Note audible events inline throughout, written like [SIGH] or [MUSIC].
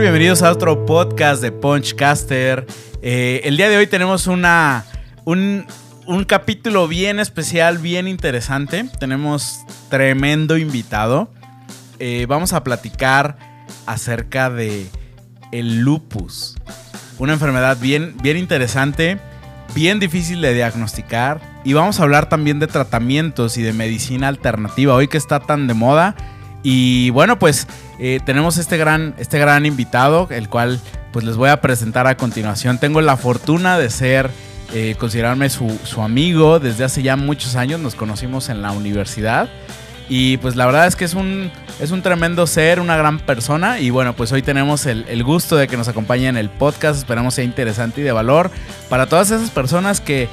Bienvenidos a otro podcast de Punchcaster. Eh, el día de hoy tenemos una, un, capítulo bien especial, bien interesante. Tenemos tremendo invitado. Eh, vamos a platicar acerca de el lupus. Una enfermedad bien, bien interesante, bien difícil de diagnosticar. Y vamos a hablar también de tratamientos y de medicina alternativa. Hoy que está tan de moda y bueno, pues eh, tenemos este gran, este gran invitado, el cual pues les voy a presentar a continuación. Tengo la fortuna de ser, eh, considerarme su, amigo desde hace ya muchos años, nos conocimos en la universidad. Y pues la verdad es que es un, es un tremendo ser, una gran persona. Y bueno, pues hoy tenemos el, gusto de que nos acompañe en el podcast. Esperamos sea interesante y de valor para todas esas personas que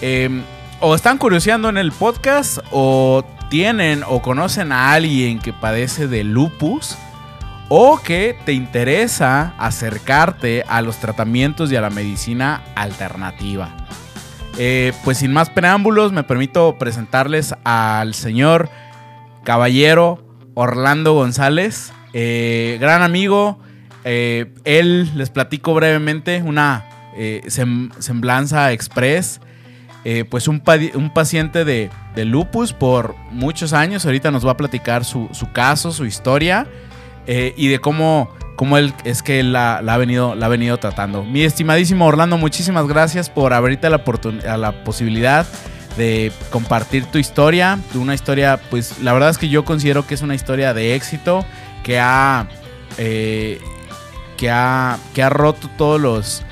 em, o están curioseando en el podcast o tienen o conocen a alguien que padece de lupus o que te interesa acercarte a los tratamientos y a la medicina alternativa. Eh, pues sin más preámbulos, me permito presentarles al señor caballero Orlando González, eh, gran amigo. Eh, él, les platico brevemente, una semblanza express eh, pues un, paciente de, lupus por muchos años. Ahorita nos va a platicar su, caso, su historia eh, y de cómo, cómo él es que él la, ha venido, la ha venido tratando. Mi estimadísimo Orlando, muchísimas gracias por abrirte la, la posibilidad de compartir tu historia. Una historia, pues la verdad es que yo considero que es una historia de éxito que ha, eh, que ha, que ha roto todos los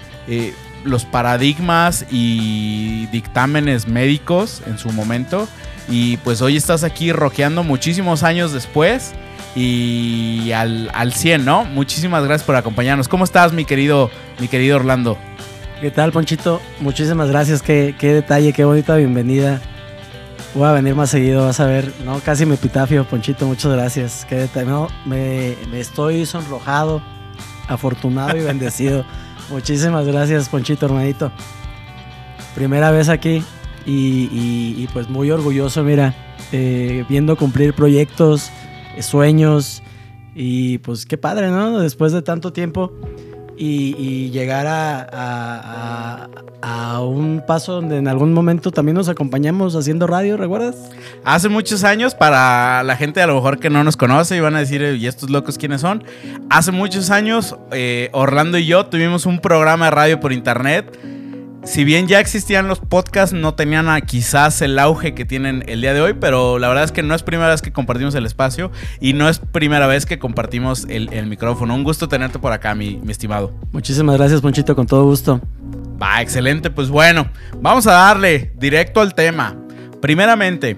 los paradigmas y dictámenes médicos en su momento. Y pues hoy estás aquí roqueando muchísimos años después y al, al 100, ¿no? Muchísimas gracias por acompañarnos. ¿Cómo estás, mi querido, mi querido Orlando? ¿Qué tal, Ponchito? Muchísimas gracias. Qué, qué detalle, qué bonita bienvenida. Voy a venir más seguido, vas a ver, ¿no? Casi me epitafio, Ponchito, muchas gracias. Qué detalle, no, me, me estoy sonrojado, afortunado y bendecido. [LAUGHS] Muchísimas gracias, Ponchito, hermanito. Primera vez aquí y, pues muy orgulloso, mira, eh, viendo cumplir proyectos, sueños y pues qué padre, ¿no? Después de tanto tiempo y, llegar a, un paso donde en algún momento también nos acompañamos haciendo radio, ¿recuerdas? Hace muchos años, para la gente a lo mejor que no nos conoce y van a decir, ¿y estos locos quiénes son? Hace muchos años, eh, Orlando y yo tuvimos un programa de radio por internet si bien ya existían los podcasts, no tenían quizás el auge que tienen el día de hoy, pero la verdad es que no es primera vez que compartimos el espacio y no es primera vez que compartimos el, micrófono. Un gusto tenerte por acá, mi, mi, estimado. Muchísimas gracias, Ponchito, con todo gusto. Va, excelente. Pues bueno, vamos a darle directo al tema. Primeramente,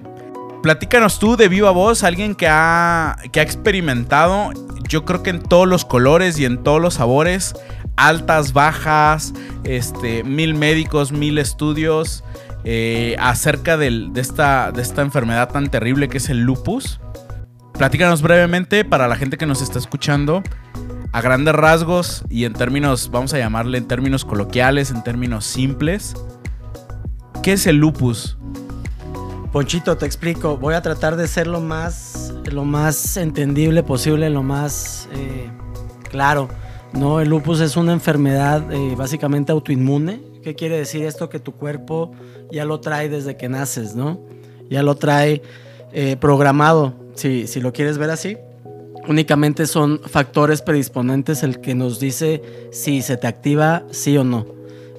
platícanos tú de viva voz, alguien que ha, que ha experimentado, yo creo que en todos los colores y en todos los sabores, altas, bajas, este, mil médicos, mil estudios eh, acerca de, esta, de esta enfermedad tan terrible que es el lupus. Platícanos brevemente para la gente que nos está escuchando, a grandes rasgos y en términos, vamos a llamarle en términos coloquiales, en términos simples, ¿qué es el lupus? Ponchito, te explico. Voy a tratar de ser lo más, lo más entendible posible, lo más eh, claro. No, el lupus es una enfermedad eh, básicamente autoinmune. ¿Qué quiere decir esto? Que tu cuerpo ya lo trae desde que naces, ¿no? Ya lo trae eh, programado, si, si lo quieres ver así. Únicamente son factores predisponentes el que nos dice si se te activa sí o no.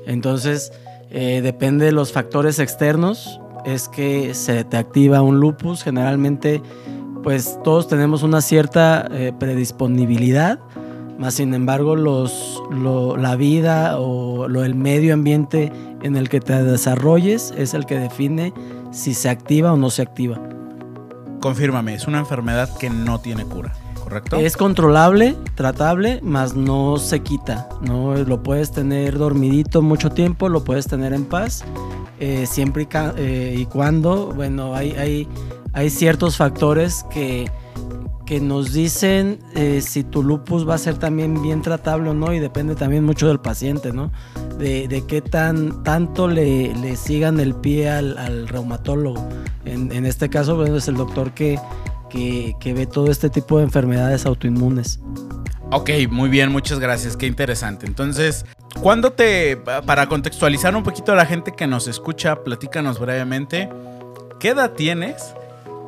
Entonces, eh, depende de los factores externos, es que se te activa un lupus. Generalmente, pues todos tenemos una cierta predisponibilidad más sin embargo, los, la vida o lo, el medio ambiente en el que te desarrolles es el que define si se activa o no se activa. Confírmame, es una enfermedad que no tiene cura, ¿correcto? Es controlable, tratable, mas no se quita. ¿no? Lo puedes tener dormidito mucho tiempo, lo puedes tener en paz, eh, siempre y, eh, y, cuando, bueno, hay, hay, hay ciertos factores que que nos dicen eh, si tu lupus va a ser también bien tratable o no y depende también mucho del paciente, ¿no? De, qué tan, tanto le, sigan el pie al, reumatólogo. En, este caso, bueno, es el doctor que, que, ve todo este tipo de enfermedades autoinmunes. Ok, muy bien, muchas gracias, qué interesante. Entonces, ¿cuándo te, para contextualizar un poquito a la gente que nos escucha, platícanos brevemente, ¿qué edad tienes?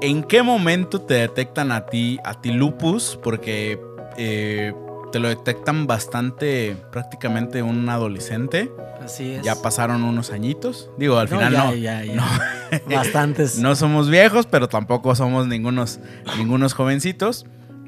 ¿En qué momento te detectan a ti, a ti lupus? Porque eh, te lo detectan bastante, prácticamente un adolescente. Así es. Ya pasaron unos añitos. Digo, al final ya, no. Ya, ya. no. [LAUGHS] Bastantes. [LAUGHS] no somos viejos, pero tampoco somos ningunos, ningunos jovencitos.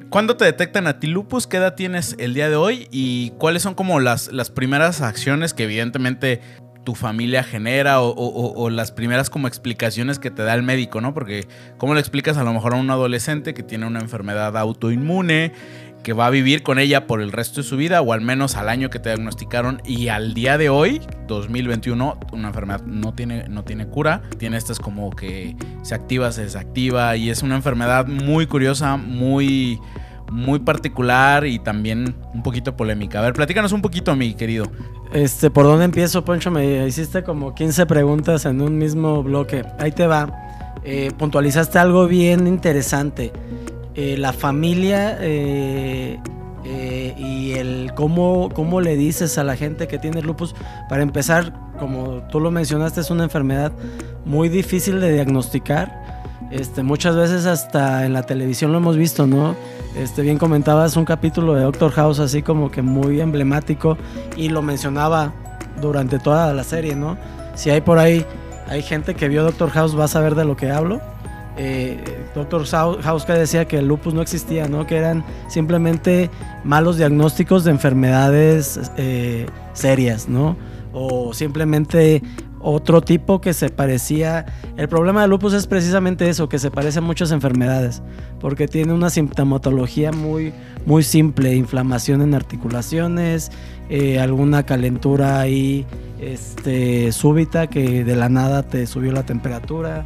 ¿Cuándo te detectan a ti lupus? ¿Qué edad tienes el día de hoy? ¿Y cuáles son como las, las primeras acciones que evidentemente tu familia genera o, o- las primeras como explicaciones que te da el médico, ¿no? Porque ¿cómo le explicas a lo mejor a un adolescente que tiene una enfermedad autoinmune, que va a vivir con ella por el resto de su vida o al menos al año que te diagnosticaron y al día de hoy, 2021, una enfermedad no tiene, no tiene cura, tiene estas como que se activa, se desactiva y es una enfermedad muy curiosa, muy muy particular y también un poquito polémica. A ver, platícanos un poquito, mi querido. Este, ¿por dónde empiezo, Poncho? Me hiciste como 15 preguntas en un mismo bloque. Ahí te va. Eh, puntualizaste algo bien interesante. Eh, la familia eh, eh, y el cómo, cómo le dices a la gente que tiene lupus. Para empezar, como tú lo mencionaste, es una enfermedad muy difícil de diagnosticar. Este, muchas veces hasta en la televisión lo hemos visto, ¿no? Este, bien comentabas un capítulo de Doctor House así como que muy emblemático y lo mencionaba durante toda la serie, ¿no? Si hay por ahí, hay gente que vio Doctor House, va a saber de lo que hablo. Eh, Doctor House que decía que el lupus no existía, ¿no? Que eran simplemente malos diagnósticos de enfermedades eh, serias, ¿no? O simplemente otro tipo que se parecía. El problema del lupus es precisamente eso, que se parece a muchas enfermedades, porque tiene una sintomatología muy, muy simple, inflamación en articulaciones, eh, alguna calentura ahí este, súbita que de la nada te subió la temperatura,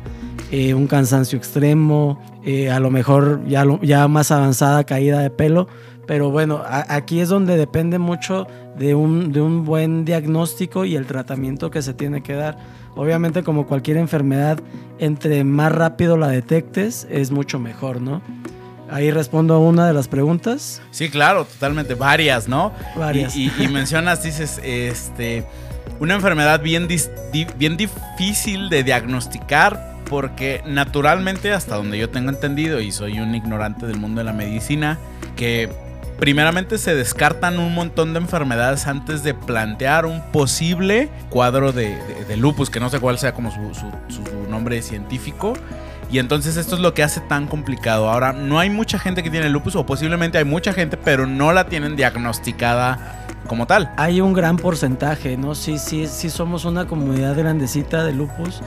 eh, un cansancio extremo, eh, a lo mejor ya, ya más avanzada caída de pelo. Pero bueno, aquí es donde depende mucho de un, de un buen diagnóstico y el tratamiento que se tiene que dar. Obviamente como cualquier enfermedad, entre más rápido la detectes, es mucho mejor, ¿no? Ahí respondo a una de las preguntas. Sí, claro, totalmente. Varias, ¿no? Varias. Y, y- y mencionas, dices, este, una enfermedad bien, dis- di- bien difícil de diagnosticar porque naturalmente, hasta donde yo tengo entendido, y soy un ignorante del mundo de la medicina, que primeramente se descartan un montón de enfermedades antes de plantear un posible cuadro de, de- lupus, que no sé cuál sea como su, su- su nombre científico. Y entonces esto es lo que hace tan complicado. Ahora, no hay mucha gente que tiene lupus, o posiblemente hay mucha gente, pero no la tienen diagnosticada como tal. Hay un gran porcentaje, ¿no? Sí, sí, sí somos una comunidad grandecita de lupus.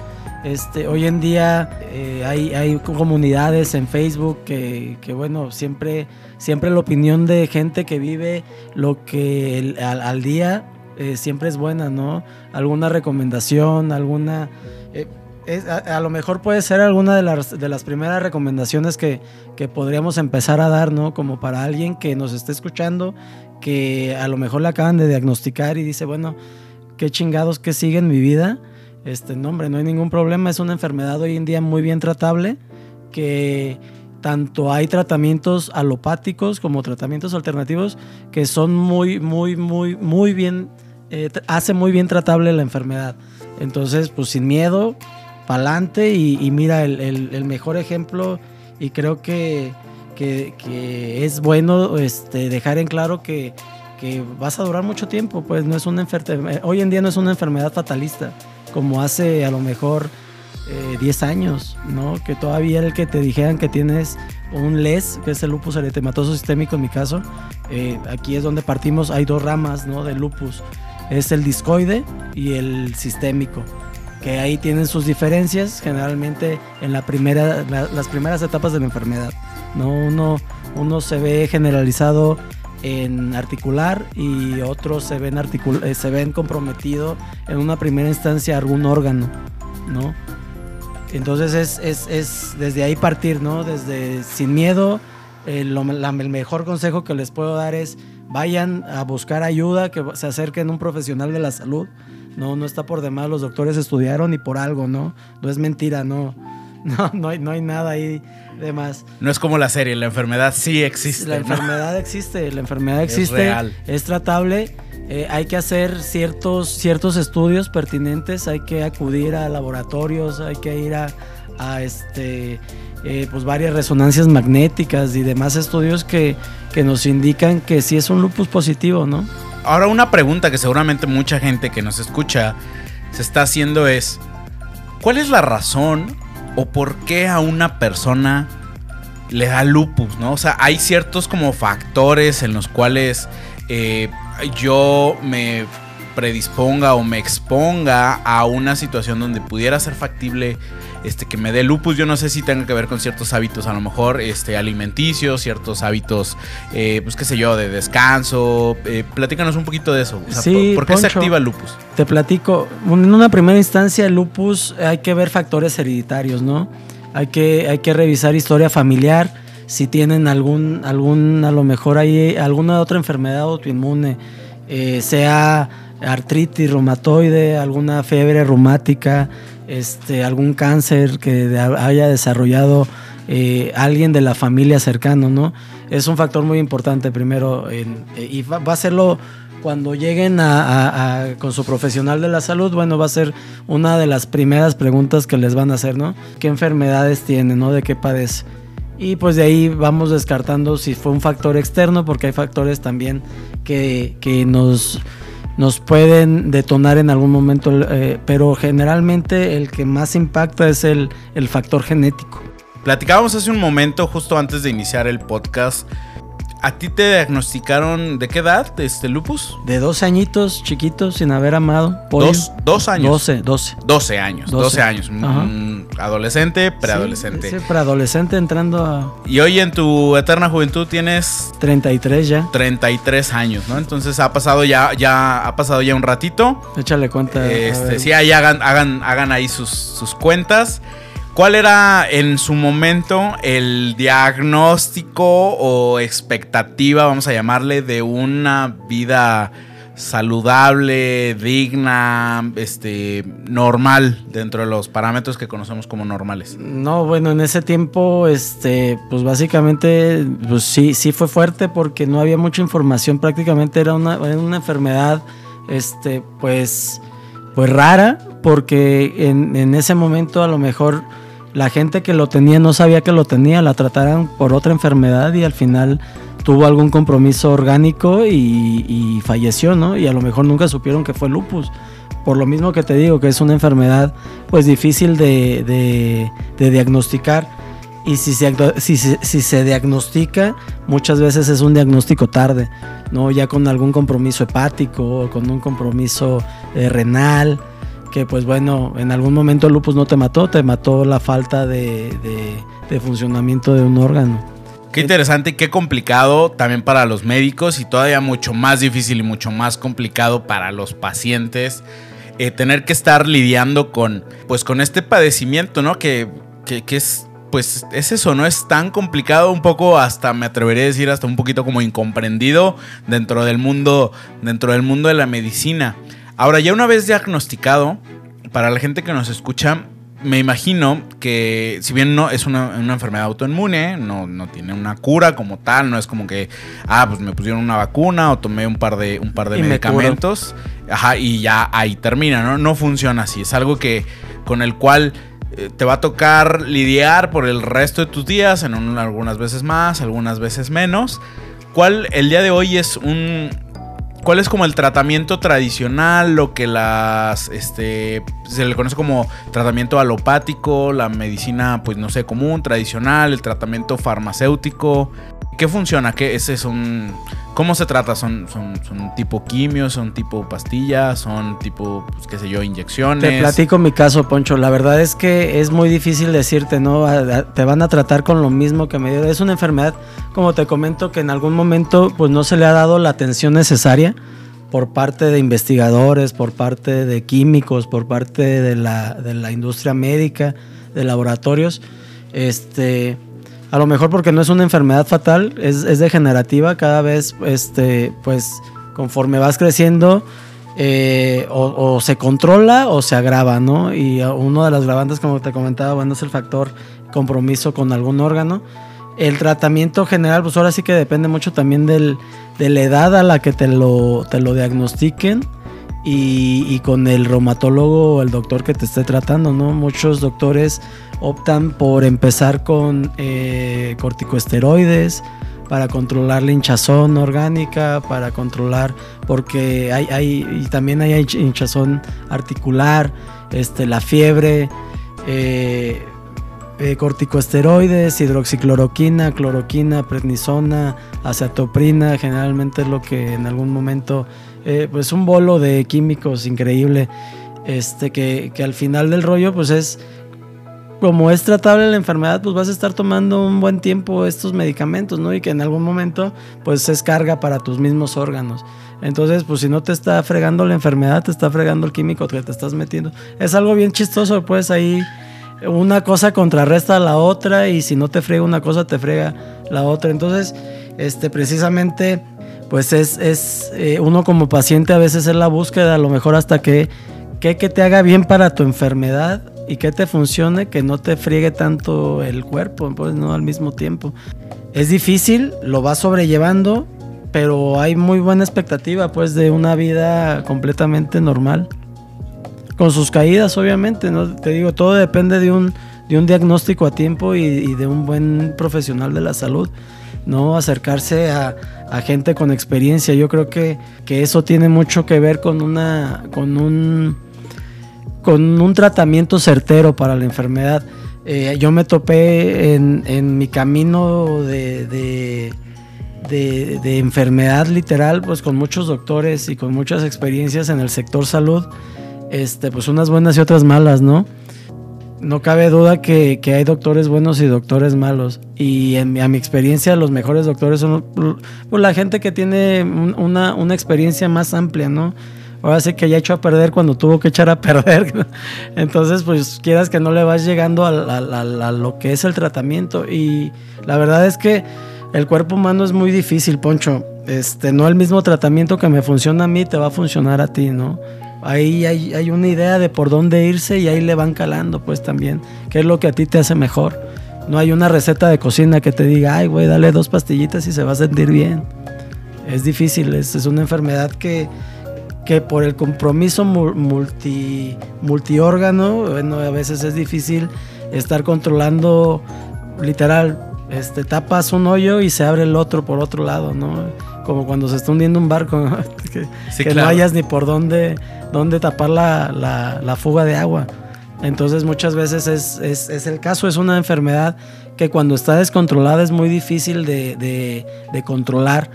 Este, hoy en día eh, hay, comunidades en Facebook que, bueno, siempre, siempre la opinión de gente que vive lo que al, día eh, siempre es buena, ¿no? Alguna recomendación, alguna... eh, es- a, a lo mejor puede ser alguna de las, de las primeras recomendaciones que, que podríamos empezar a dar, ¿no? Como para alguien que nos esté escuchando, que a lo mejor le acaban de diagnosticar y dice, bueno, qué chingados que sigue en mi vida. Este, no, hombre, no hay ningún problema. Es una enfermedad hoy en día muy bien tratable, que tanto hay tratamientos alopáticos como tratamientos alternativos que son muy, muy, muy, muy bien, eh, hace muy bien tratable la enfermedad. Entonces, pues sin miedo, pa'lante y, y mira, el, el- el mejor ejemplo y creo que, que- que es bueno este, dejar en claro que, que vas a durar mucho tiempo, pues no es una enfermedad, hoy en día no es una enfermedad fatalista, como hace a lo mejor eh, 10 años, ¿no? Que todavía el que te dijeran que tienes un LES, que es el lupus eritematoso sistémico en mi caso, eh, aquí es donde partimos, hay dos ramas, ¿no? Del lupus, es el discoide y el sistémico que ahí tienen sus diferencias generalmente en las primeras etapas de la enfermedad. ¿no? Uno, uno se ve generalizado en articular y otros se ven, articul- eh, se ven comprometido en una primera instancia algún órgano. ¿no? Entonces es, es, es desde ahí partir, ¿no? desde sin miedo. eh, lo- la- el mejor consejo que les puedo dar es vayan a buscar ayuda, que se acerquen a un profesional de la salud. No, no está por demás, los doctores estudiaron y por algo, ¿no? No es mentira, no. [LAUGHS] No, no hay, no hay nada ahí No es como la serie, la enfermedad sí existe. La ¿no? enfermedad existe, la enfermedad existe, real. es tratable. eh, hay que hacer ciertos, ciertos estudios pertinentes, hay que acudir a laboratorios, hay que ir a, a, este, eh, pues varias resonancias magnéticas y demás estudios que, que nos indican que sí es un lupus positivo, ¿no? Ahora una pregunta que seguramente mucha gente que nos escucha se está haciendo es, ¿cuál es la razón o por qué a una persona le da lupus, ¿no? O sea, hay ciertos como factores en los cuales eh, yo me predisponga o me exponga a una situación donde pudiera ser factible este que me dé lupus. Yo no sé si tenga que ver con ciertos hábitos, a lo mejor este alimenticios, ciertos hábitos, eh, pues qué sé yo, de descanso. Eh, platícanos un poquito de eso. O sea, Sí, ¿por, qué se activa el lupus? Te platico, en una primera instancia el lupus hay que ver factores hereditarios, ¿no? Hay que, hay que revisar historia familiar, si tienen algún, algún a lo mejor hay alguna otra enfermedad autoinmune, eh, sea artritis reumatoide, alguna fiebre reumática, este, algún cáncer que haya desarrollado eh, alguien de la familia cercano, ¿no? Es un factor muy importante primero en- eh, y va, va a serlo cuando lleguen a, a- a- con su profesional de la salud, bueno, va a ser una de las primeras preguntas que les van a hacer, ¿no? ¿Qué enfermedades tiene, ¿no? ¿De qué padece? Y pues de ahí vamos descartando si fue un factor externo, porque hay factores también que, que nos, nos pueden detonar en algún momento, eh, pero generalmente el que más impacta es el, el factor genético. Platicábamos hace un momento, justo antes de iniciar el podcast. ¿A ti te diagnosticaron de qué edad este lupus? De 12 añitos, chiquitos, sin haber amado. polio. Dos, dos años. 12, 12. 12 años, 12, 12. años. Mm, adolescente, preadolescente. Sí, sí, preadolescente entrando a Y hoy en tu eterna juventud tienes 33 ya. 33 años, ¿no? Entonces ha pasado ya, ya, ha pasado ya un ratito. Échale cuenta. Este, sí, ahí hagan, hagan, hagan ahí sus, sus cuentas. ¿Cuál era en su momento el diagnóstico o expectativa, vamos a llamarle, de una vida saludable, digna, este, normal, dentro de los parámetros que conocemos como normales? No, bueno, en ese tiempo, este, pues básicamente, pues sí, sí fue fuerte porque no había mucha información. Prácticamente era una, era una enfermedad, este, pues, pues rara, porque en, en ese momento a lo mejor la gente que lo tenía no sabía que lo tenía, la trataran por otra enfermedad y al final tuvo algún compromiso orgánico y, y falleció, ¿no? Y a lo mejor nunca supieron que fue lupus. Por lo mismo que te digo, que es una enfermedad pues difícil de, de- diagnosticar. Y si se, si, si se diagnostica, muchas veces es un diagnóstico tarde, ¿no? Ya con algún compromiso hepático o con un compromiso eh, renal, que pues bueno, en algún momento el lupus no te mató, te mató la falta de, de- de funcionamiento de un órgano. Qué interesante y qué complicado también para los médicos y todavía mucho más difícil y mucho más complicado para los pacientes eh, tener que estar lidiando con pues con este padecimiento, ¿no? Que, que, que es pues es eso, ¿no? Es tan complicado, un poco hasta me atrevería a decir hasta un poquito como incomprendido dentro del mundo dentro del mundo de la medicina. Ahora, ya una vez diagnosticado, para la gente que nos escucha, me imagino que si bien no es una, una enfermedad autoinmune, no, no tiene una cura como tal, no es como que, ah, pues me pusieron una vacuna o tomé un par de, un par de Y me medicamentos, ajá, y ya ahí termina, ¿no? No funciona así, es algo que con el cual eh, te va a tocar lidiar por el resto de tus días, en un- algunas veces más, algunas veces menos. ¿Cuál el día de hoy es un, ¿Cuál es como el tratamiento tradicional? Lo que las. Este. Se le conoce como tratamiento alopático, la medicina, pues no sé, común, tradicional, el tratamiento farmacéutico. ¿Qué funciona? ¿Qué es un. ¿Cómo se trata? ¿Son, son, son tipo quimio? ¿Son tipo pastillas? ¿Son tipo, pues qué sé yo, inyecciones? Te platico mi caso, Poncho. La verdad es que es muy difícil decirte, ¿no? Te van a tratar con lo mismo que me dio. Es una enfermedad, como te comento, que en algún momento pues no se le ha dado la atención necesaria por parte de investigadores, por parte de químicos, por parte de la, de la industria médica, de laboratorios. Este, a lo mejor porque no es una enfermedad fatal, es, es degenerativa. Cada vez, este, pues, conforme vas creciendo, eh, o, se controla o se agrava, ¿no? Y uno de las gravantes, como te comentaba, bueno, es el factor compromiso con algún órgano. El tratamiento general, pues ahora sí que depende mucho también del, de la edad a la que te lo, te lo diagnostiquen y, con el reumatólogo o el doctor que te esté tratando, ¿no? Muchos doctores optan por empezar con eh, corticosteroides para controlar la hinchazón orgánica, para controlar, porque hay, hay y también hay hinchazón articular, este, la fiebre, eh, eh, corticosteroides, hidroxicloroquina, cloroquina, prednisona, acetoprina, generalmente es lo que en algún momento, eh, pues un bolo de químicos increíble, este, que, que, al final del rollo, pues es, como es tratable la enfermedad, pues vas a estar tomando un buen tiempo estos medicamentos, ¿no? Y que en algún momento, pues es carga para tus mismos órganos. Entonces, pues si no te está fregando la enfermedad, te está fregando el químico que te estás metiendo. Es algo bien chistoso, pues ahí una cosa contrarresta a la otra y si no te frega una cosa, te frega la otra. Entonces, este, precisamente, pues es, es eh, uno como paciente a veces es la búsqueda, a lo mejor hasta que, que, que te haga bien para tu enfermedad y que te funcione, que no te friegue tanto el cuerpo, pues no al mismo tiempo. Es difícil, lo vas sobrellevando, pero hay muy buena expectativa pues de una vida completamente normal con sus caídas, obviamente, ¿no? Te digo, todo depende de un, de un diagnóstico a tiempo y, de un buen profesional de la salud, ¿no? Acercarse a, gente con experiencia. Yo creo que, que, eso tiene mucho que ver con una. con un. Con un tratamiento certero para la enfermedad. Eh, yo me topé en, mi camino de, enfermedad literal, pues con muchos doctores y con muchas experiencias en el sector salud este, pues unas buenas y otras malas, ¿no? No cabe duda que, hay doctores buenos y doctores malos. Y a mi experiencia, los mejores doctores son pues, la gente que tiene una, experiencia más amplia, ¿no? Ahora sí que ya echó a perder cuando tuvo que echar a perder. [LAUGHS] Entonces, pues quieras que no le vas llegando a, a, lo que es el tratamiento. Y la verdad es que el cuerpo humano es muy difícil, Poncho. Este, no el mismo tratamiento que me funciona a mí te va a funcionar a ti, ¿no? Ahí hay, una idea de por dónde irse y ahí le van calando, pues también, qué es lo que a ti te hace mejor. No hay una receta de cocina que te diga, ay, güey, dale dos pastillitas y se va a sentir bien. Es difícil, es, una enfermedad que, que por el compromiso multi, multiórgano, bueno, a veces es difícil estar controlando, literal, este, tapas un hoyo y se abre el otro por otro lado, ¿no? Como cuando se está hundiendo un barco, [LAUGHS] que, no hayas ni por dónde dónde tapar la, fuga de agua. Entonces muchas veces es, el caso, es una enfermedad que cuando está descontrolada es muy difícil de, controlar.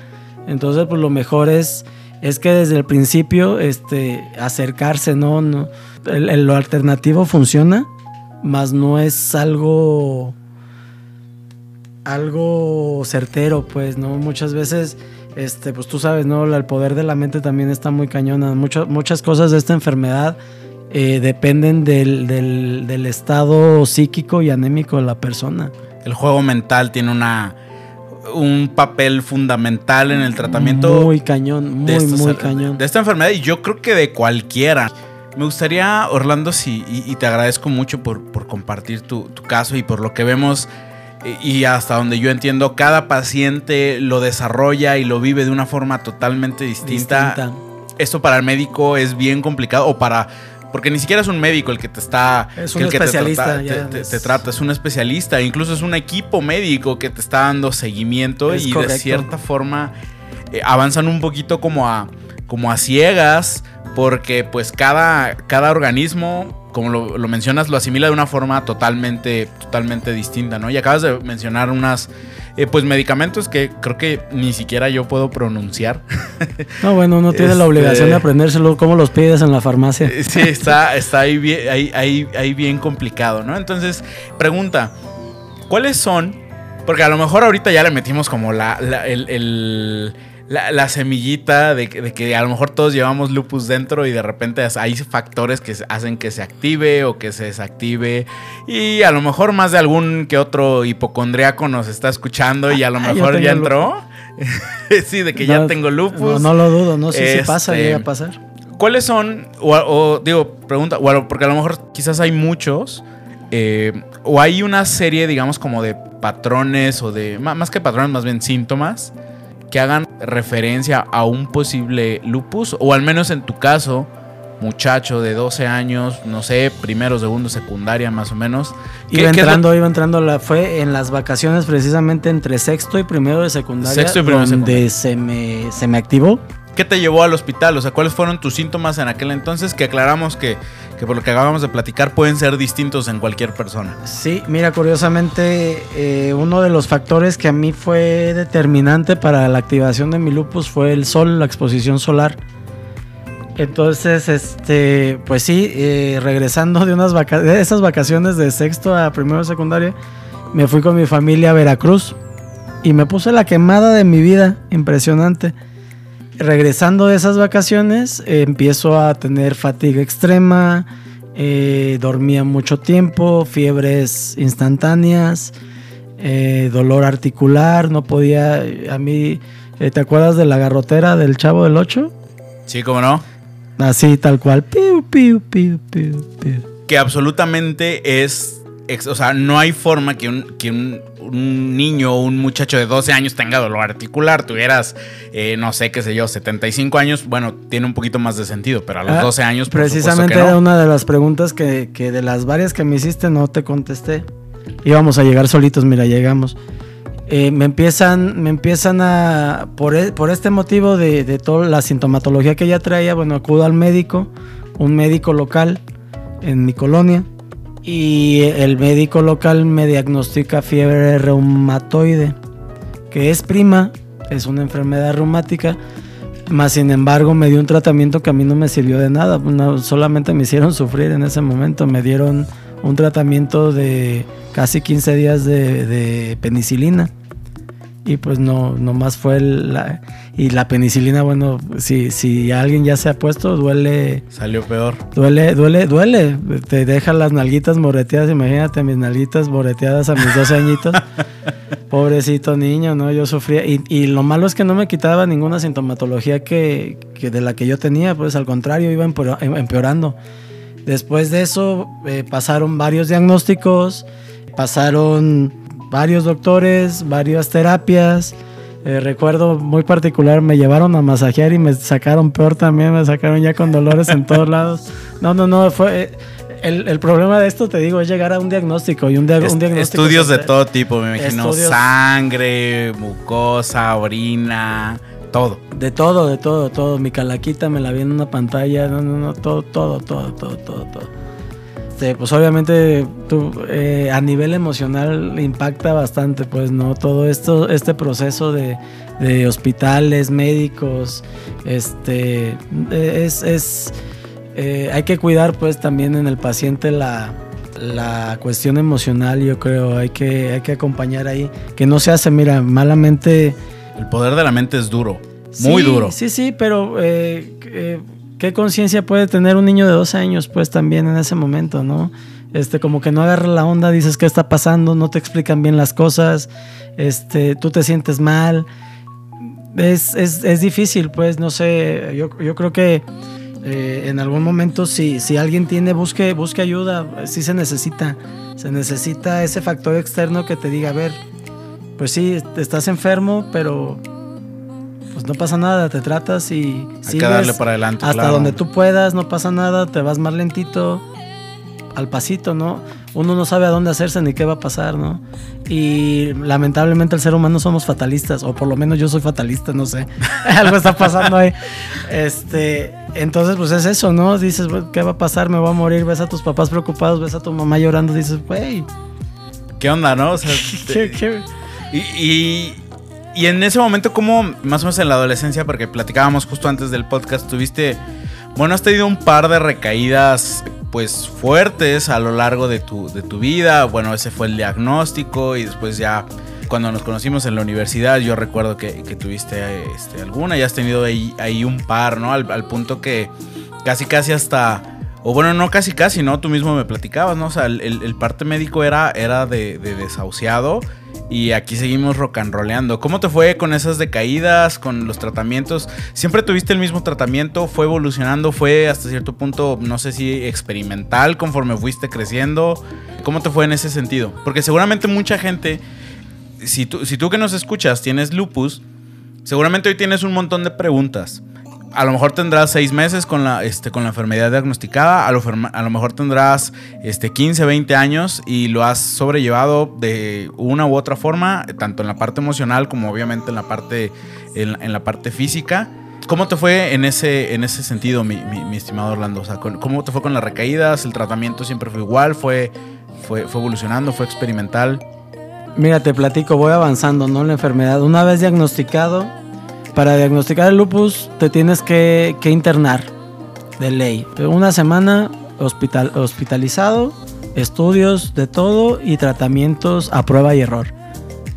Entonces pues lo mejor es, es que desde el principio este, acercarse, ¿no? no lo alternativo funciona, mas no es algo algo certero, pues, ¿no? Muchas veces este, pues tú sabes, ¿no? El poder de la mente también está muy cañona. muchas cosas de esta enfermedad eh, dependen del, estado psíquico y anémico de la persona. El juego mental tiene una un papel fundamental en el tratamiento. Muy cañón, muy, muy cañón. De esta enfermedad y yo creo que de cualquiera. Me gustaría, Orlando, sí, y, te agradezco mucho por, por compartir tu, tu, caso y por lo que vemos y hasta donde yo entiendo, cada paciente lo desarrolla y lo vive de una forma totalmente distinta. Esto para el médico es bien complicado o para porque ni siquiera es un médico el que te está es un especialista te, trata, es un especialista incluso es un equipo médico que te está dando seguimiento y de cierta forma eh, avanzan un poquito como a como a ciegas porque pues cada cada organismo como lo, mencionas, lo asimila de una forma totalmente, totalmente distinta, ¿no? Y acabas de mencionar unas, eh, pues, medicamentos que creo que ni siquiera yo puedo pronunciar. [LAUGHS] No, bueno, uno tiene la obligación de este, aprendérselo, ¿cómo los pides en la farmacia? [LAUGHS] Sí, está, está ahí, bien, ahí, bien complicado, ¿no? Entonces, pregunta, ¿cuáles son? Porque a lo mejor ahorita ya le metimos como la, el la, semillita de, que a lo mejor todos llevamos lupus dentro y de repente hay factores que hacen que se active o que se desactive. Y a lo mejor más de algún que otro hipocondriaco nos está escuchando y a lo ah, mejor ya entró. [LAUGHS] sí, de que ya tengo lupus. No, lo dudo, no sé si pasa, llega a pasar. ¿cuáles son, o, digo, pregunta, o porque a lo mejor quizás hay muchos, eh, o hay una serie, digamos, como de patrones o de, más que patrones, más bien síntomas, que hagan referencia a un posible lupus, o al menos en tu caso, muchacho de 12 años, no sé, primero, segundo, secundaria más o menos. Iba entrando, iba entrando, la, fue en las vacaciones precisamente entre sexto y primero de secundaria. Sexto y primero donde Se, me, se me activó. ¿Qué te llevó al hospital? O sea, ¿cuáles fueron tus síntomas en aquel entonces? Que aclaramos que, que por lo que acabamos de platicar pueden ser distintos en cualquier persona. Sí, mira, curiosamente, eh, uno de los factores que a mí fue determinante para la activación de mi lupus fue el sol, la exposición solar. Entonces, este, pues sí, eh, regresando de unas de esas vacaciones de sexto a primero de secundaria, me fui con mi familia a Veracruz y me puse la quemada de mi vida, impresionante. Regresando de esas vacaciones, empiezo a tener fatiga extrema, eh, dormía mucho tiempo, fiebres instantáneas, eh, dolor articular, no podía, a mí, ¿te acuerdas de la garrotera del Chavo del 8? Sí, cómo no. Así, tal cual. Que absolutamente es. O sea, no hay forma que un, que un, niño o un muchacho de 12 años tenga dolor articular. Tuvieras, eh, no sé, qué sé yo, 75 años. Bueno, tiene un poquito más de sentido, pero a los 12 ah, años. precisamente era una de las preguntas que, que de las varias que me hiciste no te contesté. Íbamos a llegar solitos, mira, llegamos. Eh, me empiezan, me empiezan a, por, e, por este motivo de, de, toda la sintomatología que ella traía, bueno, acudo al médico, un médico local en mi colonia, y el médico local me diagnostica fiebre reumatoide, que es prima, es una enfermedad reumática, más sin embargo me dio un tratamiento que a mí no me sirvió de nada, solamente me hicieron sufrir en ese momento, me dieron un tratamiento de casi 15 días de, penicilina. Y pues no, nomás fue la... Y la penicilina, bueno, si, si alguien ya se ha puesto, duele... Salió peor. Duele, duele, duele. Te deja las nalguitas moreteadas. Imagínate mis nalguitas moreteadas a mis [LAUGHS] 12 añitos. Pobrecito niño, ¿no? Yo sufría. Y, y, lo malo es que no me quitaba ninguna sintomatología que, que de la que yo tenía. Pues al contrario, iba empeorando. Después de eso eh, pasaron varios diagnósticos, pasaron varios doctores, varias terapias. Eh, recuerdo muy particular, me llevaron a masajear y me sacaron peor también, me sacaron ya con dolores en todos lados. No, no, no, fue... Eh, el, problema de esto, te digo, es llegar a un diagnóstico y un, diagnóstico. Estudios de todo tipo, me imagino. Sangre, mucosa, orina todo. De todo, de todo, todo. Mi calaquita me la vi en una pantalla. No, no, no, todo, todo, todo, todo, todo, todo. Este, pues obviamente tú, eh, a nivel emocional impacta bastante, pues, ¿no? Todo esto, este proceso de, de hospitales, médicos, este, es, es eh, hay que cuidar, pues, también en el paciente la, la cuestión emocional, yo creo, hay que, hay que acompañar ahí, que no se hace, mira, malamente el poder de la mente es duro, muy duro. Sí, sí, pero eh, eh, ¿qué conciencia puede tener un niño de 12 años, pues también en ese momento, ¿no? Este, como que no agarra la onda, dices qué está pasando, no te explican bien las cosas, este, tú te sientes mal. Es, es, difícil, pues, no sé, yo, creo que eh, en algún momento si, si alguien tiene, busque, busque ayuda, sí se necesita, se necesita ese factor externo que te diga, a ver, pues sí, estás enfermo, pero pues no pasa nada, te tratas y Hay que darle para adelante. Hasta donde tú puedas, no pasa nada, te vas más lentito, al pasito, ¿no? Uno no sabe a dónde hacerse ni qué va a pasar, ¿no? Y lamentablemente el ser humano somos fatalistas, o por lo menos yo soy fatalista, no sé. [LAUGHS] Algo está pasando ahí. Este, entonces, pues es eso, ¿no? Dices, ¿qué va a pasar? Me voy a morir. Ves a tus papás preocupados, ves a tu mamá llorando, dices, güey. ¿Qué onda, no? O sea, [LAUGHS] ¿Qué, qué? Y, en ese momento, como más o menos en la adolescencia, porque platicábamos justo antes del podcast, tuviste, bueno, has tenido un par de recaídas pues fuertes a lo largo de tu, de tu vida. Bueno, ese fue el diagnóstico y después ya cuando nos conocimos en la universidad, yo recuerdo que, tuviste este, alguna y has tenido ahí, ahí un par, ¿no? Al, punto que casi casi hasta o bueno, no casi casi, ¿no? Tú mismo me platicabas, ¿no? O sea, el, parte médico era, era de, desahuciado y aquí seguimos rock and rollando. ¿Cómo te fue con esas decaídas, con los tratamientos? ¿Siempre tuviste el mismo tratamiento? ¿Fue evolucionando? ¿Fue hasta cierto punto, no sé si experimental conforme fuiste creciendo? ¿Cómo te fue en ese sentido? Porque seguramente mucha gente, si tú, si tú que nos escuchas tienes lupus, seguramente hoy tienes un montón de preguntas a lo mejor tendrás seis meses con la, este, con la enfermedad diagnosticada, a lo, a lo, mejor tendrás este, 15, 20 años y lo has sobrellevado de una u otra forma, tanto en la parte emocional como obviamente en la parte, en, la parte física. ¿Cómo te fue en ese, en ese sentido, mi, estimado Orlando? ¿Cómo te fue con las recaídas? ¿El tratamiento siempre fue igual? ¿Fue, fue, fue evolucionando? ¿Fue experimental? Mira, te platico, voy avanzando, ¿no? La enfermedad. Una vez diagnosticado, para diagnosticar el lupus te tienes que, internar de ley. Una semana hospital, hospitalizado, estudios de todo y tratamientos a prueba y error.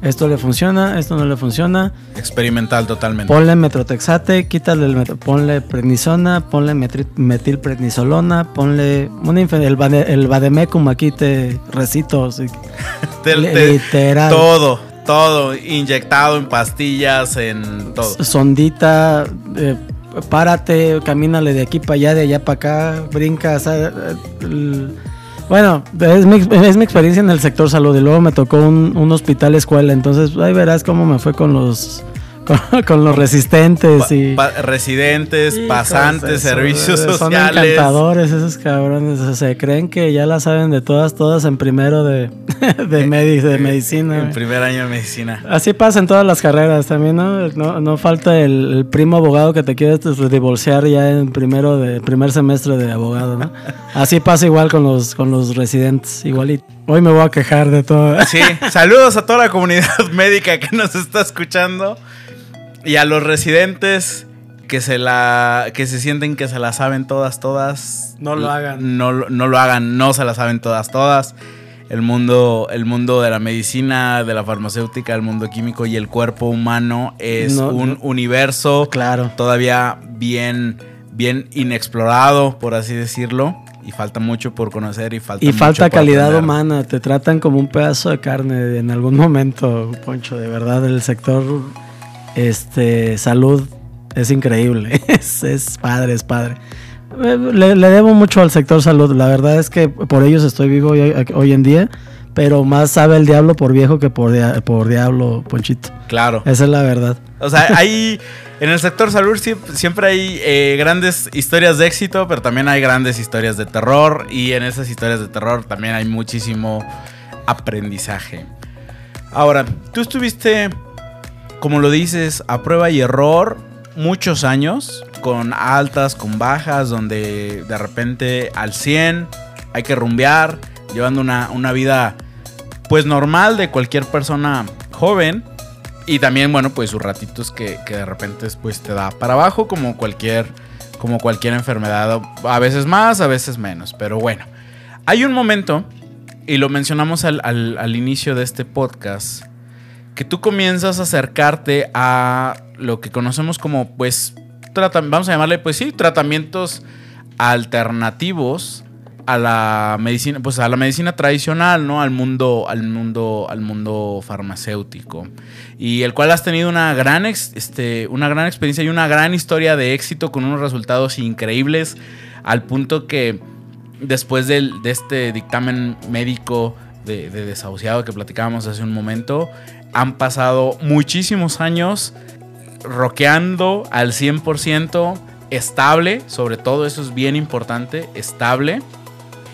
Esto le funciona, esto no le funciona. Experimental totalmente. Ponle metrotexate, quítale el metro, ponle prednisona, ponle metilprednisolona, ponle el, el vademecum aquí te recito. [LAUGHS] literal. Todo todo, inyectado en pastillas, en todo. Sondita, eh, párate, camínale de aquí para allá, de allá para acá, brinca. bueno, es mi, es mi, experiencia en el sector salud y luego me tocó un, un hospital escuela, entonces ahí verás cómo me fue con los con, los resistentes y residentes, pasantes, servicios sociales. Son encantadores esos cabrones. se creen que ya la saben de todas, todas en primero de, [LAUGHS] de, eh, de eh, medicina. En primer año de medicina. Así pasa en todas las carreras también, ¿no? No, falta el, primo abogado que te quiere divorciar ya en primero de primer semestre de abogado, ¿no? [LAUGHS] Así pasa igual con los con los residentes, igualito. Hoy me voy a quejar de todo. Sí, [LAUGHS] saludos a toda la comunidad médica que nos está escuchando. Y a los residentes que se la que se sienten que se la saben todas todas. No lo hagan. no, no lo hagan no se la saben todas todas. El mundo el mundo de la medicina de la farmacéutica el mundo químico y el cuerpo humano es un universo claro. todavía bien bien inexplorado por así decirlo. Y falta mucho por conocer y falta y falta calidad humana. Te tratan como un pedazo de carne en algún momento Poncho de verdad el sector este, salud es increíble. [LAUGHS] es, padre, es padre. Le, debo mucho al sector salud. La verdad es que por ellos estoy vivo hoy, en día. Pero más sabe el diablo por viejo que por, por diablo, Ponchito. Claro. Esa es la verdad. O sea, hay. en el sector salud siempre hay eh, grandes historias de éxito, pero también hay grandes historias de terror. Y en esas historias de terror también hay muchísimo aprendizaje. Ahora, tú estuviste como lo dices, a prueba y error, muchos años, con altas, con bajas, donde de repente al 100 hay que rumbear, llevando una, vida pues normal de cualquier persona joven. Y también, bueno, pues sus ratitos que, de repente pues, te da para abajo como cualquier, como cualquier enfermedad. A veces más, a veces menos. Pero bueno, hay un momento, y lo mencionamos al, al inicio de este podcast, que tú comienzas a acercarte a lo que conocemos como, pues, vamos a llamarle, pues sí, tratamientos alternativos a la medicina, pues a la medicina tradicional, ¿no? Al mundo, al mundo, al mundo farmacéutico. Y el cual has tenido una gran, este, una gran experiencia y una gran historia de éxito con unos resultados increíbles, al punto que después de este dictamen médico de, de desahuciado que platicábamos hace un momento, han pasado muchísimos años rockeando al 100%, estable, sobre todo eso es bien importante, estable.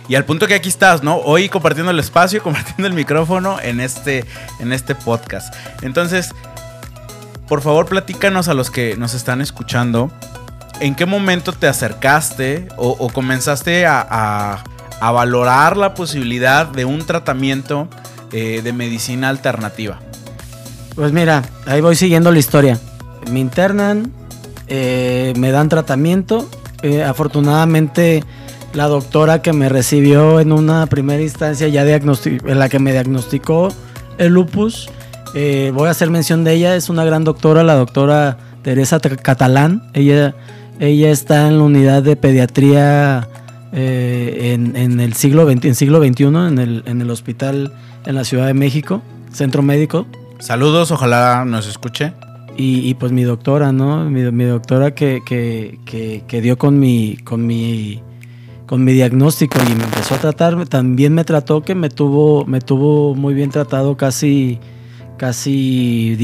Y al punto que aquí estás, ¿no? Hoy compartiendo el espacio, [LAUGHS] compartiendo el micrófono en este, en este podcast. Entonces, por favor, platícanos a los que nos están escuchando. ¿En qué momento te acercaste o, comenzaste a, valorar la posibilidad de un tratamiento eh, de medicina alternativa? Pues mira, ahí voy siguiendo la historia. Me internan, eh, me dan tratamiento. Eh, afortunadamente, la doctora que me recibió en una primera instancia, ya en la que me diagnosticó el lupus, eh, voy a hacer mención de ella, es una gran doctora, la doctora Teresa Catalán. Ella, ella está en la unidad de pediatría eh, en, el siglo en siglo XXI, en el, en el hospital en la Ciudad de México, centro médico. Saludos, ojalá nos escuche. Y, pues mi doctora, ¿no? Mi, doctora que, que, dio con mi, con mi con mi diagnóstico y me empezó a tratar, también me trató que me tuvo, me tuvo muy bien tratado casi, casi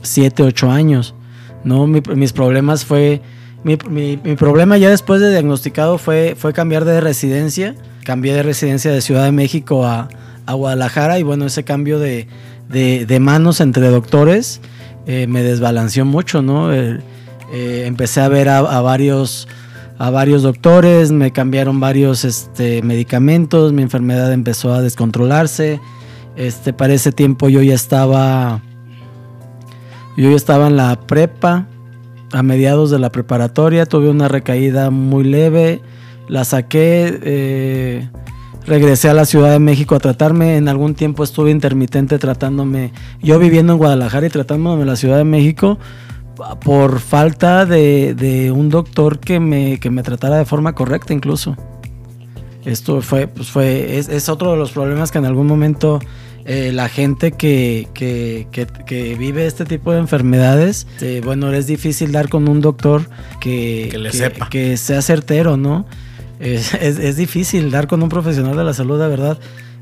7, 8 años. ¿no? mis problemas fue, mi, problema ya después de diagnosticado fue, fue cambiar de residencia. Cambié de residencia de Ciudad de México a, Guadalajara y bueno, ese cambio de, manos entre doctores eh, me desbalanceó mucho, ¿no? Eh, eh, empecé a ver a, varios a varios doctores, me cambiaron varios este, medicamentos, mi enfermedad empezó a descontrolarse. Este, para ese tiempo yo ya estaba yo ya estaba en la prepa, a mediados de la preparatoria, tuve una recaída muy leve, la saqué, regresé a la Ciudad de México a tratarme, en algún tiempo estuve intermitente tratándome, yo viviendo en Guadalajara y tratándome en la Ciudad de México por falta de, un doctor que me, que me tratara de forma correcta incluso. Esto fue, pues fue, es, es otro de los problemas que en algún momento eh, la gente que, vive este tipo de enfermedades, eh, bueno, es difícil dar con un doctor que, que sea certero, ¿no? Es, difícil dar con un profesional de la salud, de verdad.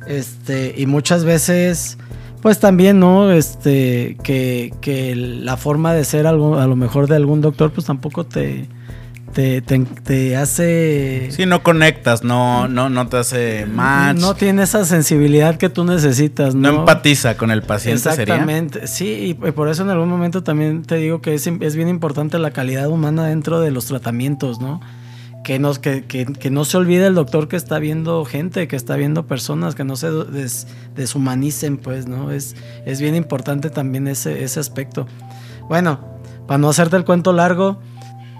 Este, y muchas veces, pues también, ¿no? Este, que, que la forma de ser algo, a lo mejor de algún doctor, pues tampoco te, te, te, hace... Sí, no conectas, no, no, no te hace match. No tiene esa sensibilidad que tú necesitas, ¿no? No empatiza con el paciente, Exactamente, sí, y por eso en algún momento también te digo que es, es bien importante la calidad humana dentro de los tratamientos, ¿no? Que, nos, que, que, que, no se olvide el doctor que está viendo gente, que está viendo personas, que no se deshumanicen, pues, ¿no? Es, es bien importante también ese, ese aspecto. Bueno, para no hacerte el cuento largo,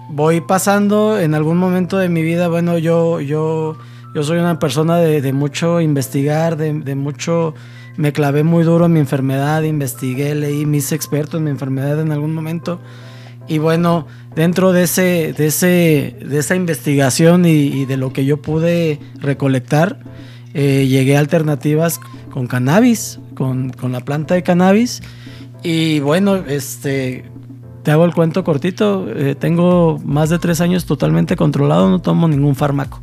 voy pasando en algún momento de mi vida, bueno, yo, yo, yo soy una persona de, mucho investigar, de, mucho, me clavé muy duro en mi enfermedad, investigué, leí mis expertos en mi enfermedad en algún momento. Y bueno, dentro de, ese, de, ese, de esa investigación y, de lo que yo pude recolectar, eh, llegué a alternativas con cannabis, con, con la planta de cannabis. Y bueno, este, te hago el cuento cortito. Eh, tengo más de tres años totalmente controlado, no tomo ningún fármaco.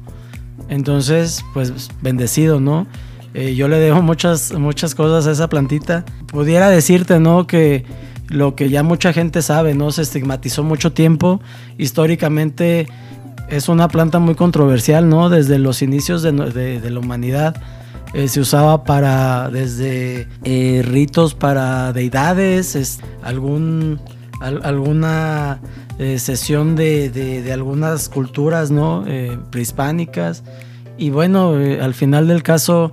Entonces, pues bendecido, ¿no? Eh, yo le dejo muchas, muchas cosas a esa plantita. Pudiera decirte, ¿no? Que lo que ya mucha gente sabe, ¿no? Se estigmatizó mucho tiempo. Históricamente es una planta muy controversial, ¿no? Desde los inicios de, la humanidad. Eh, se usaba para, desde ritos para deidades, es, algún alguna eh, sesión de, algunas culturas ¿no? Eh, prehispánicas. Y bueno, eh, al final del caso,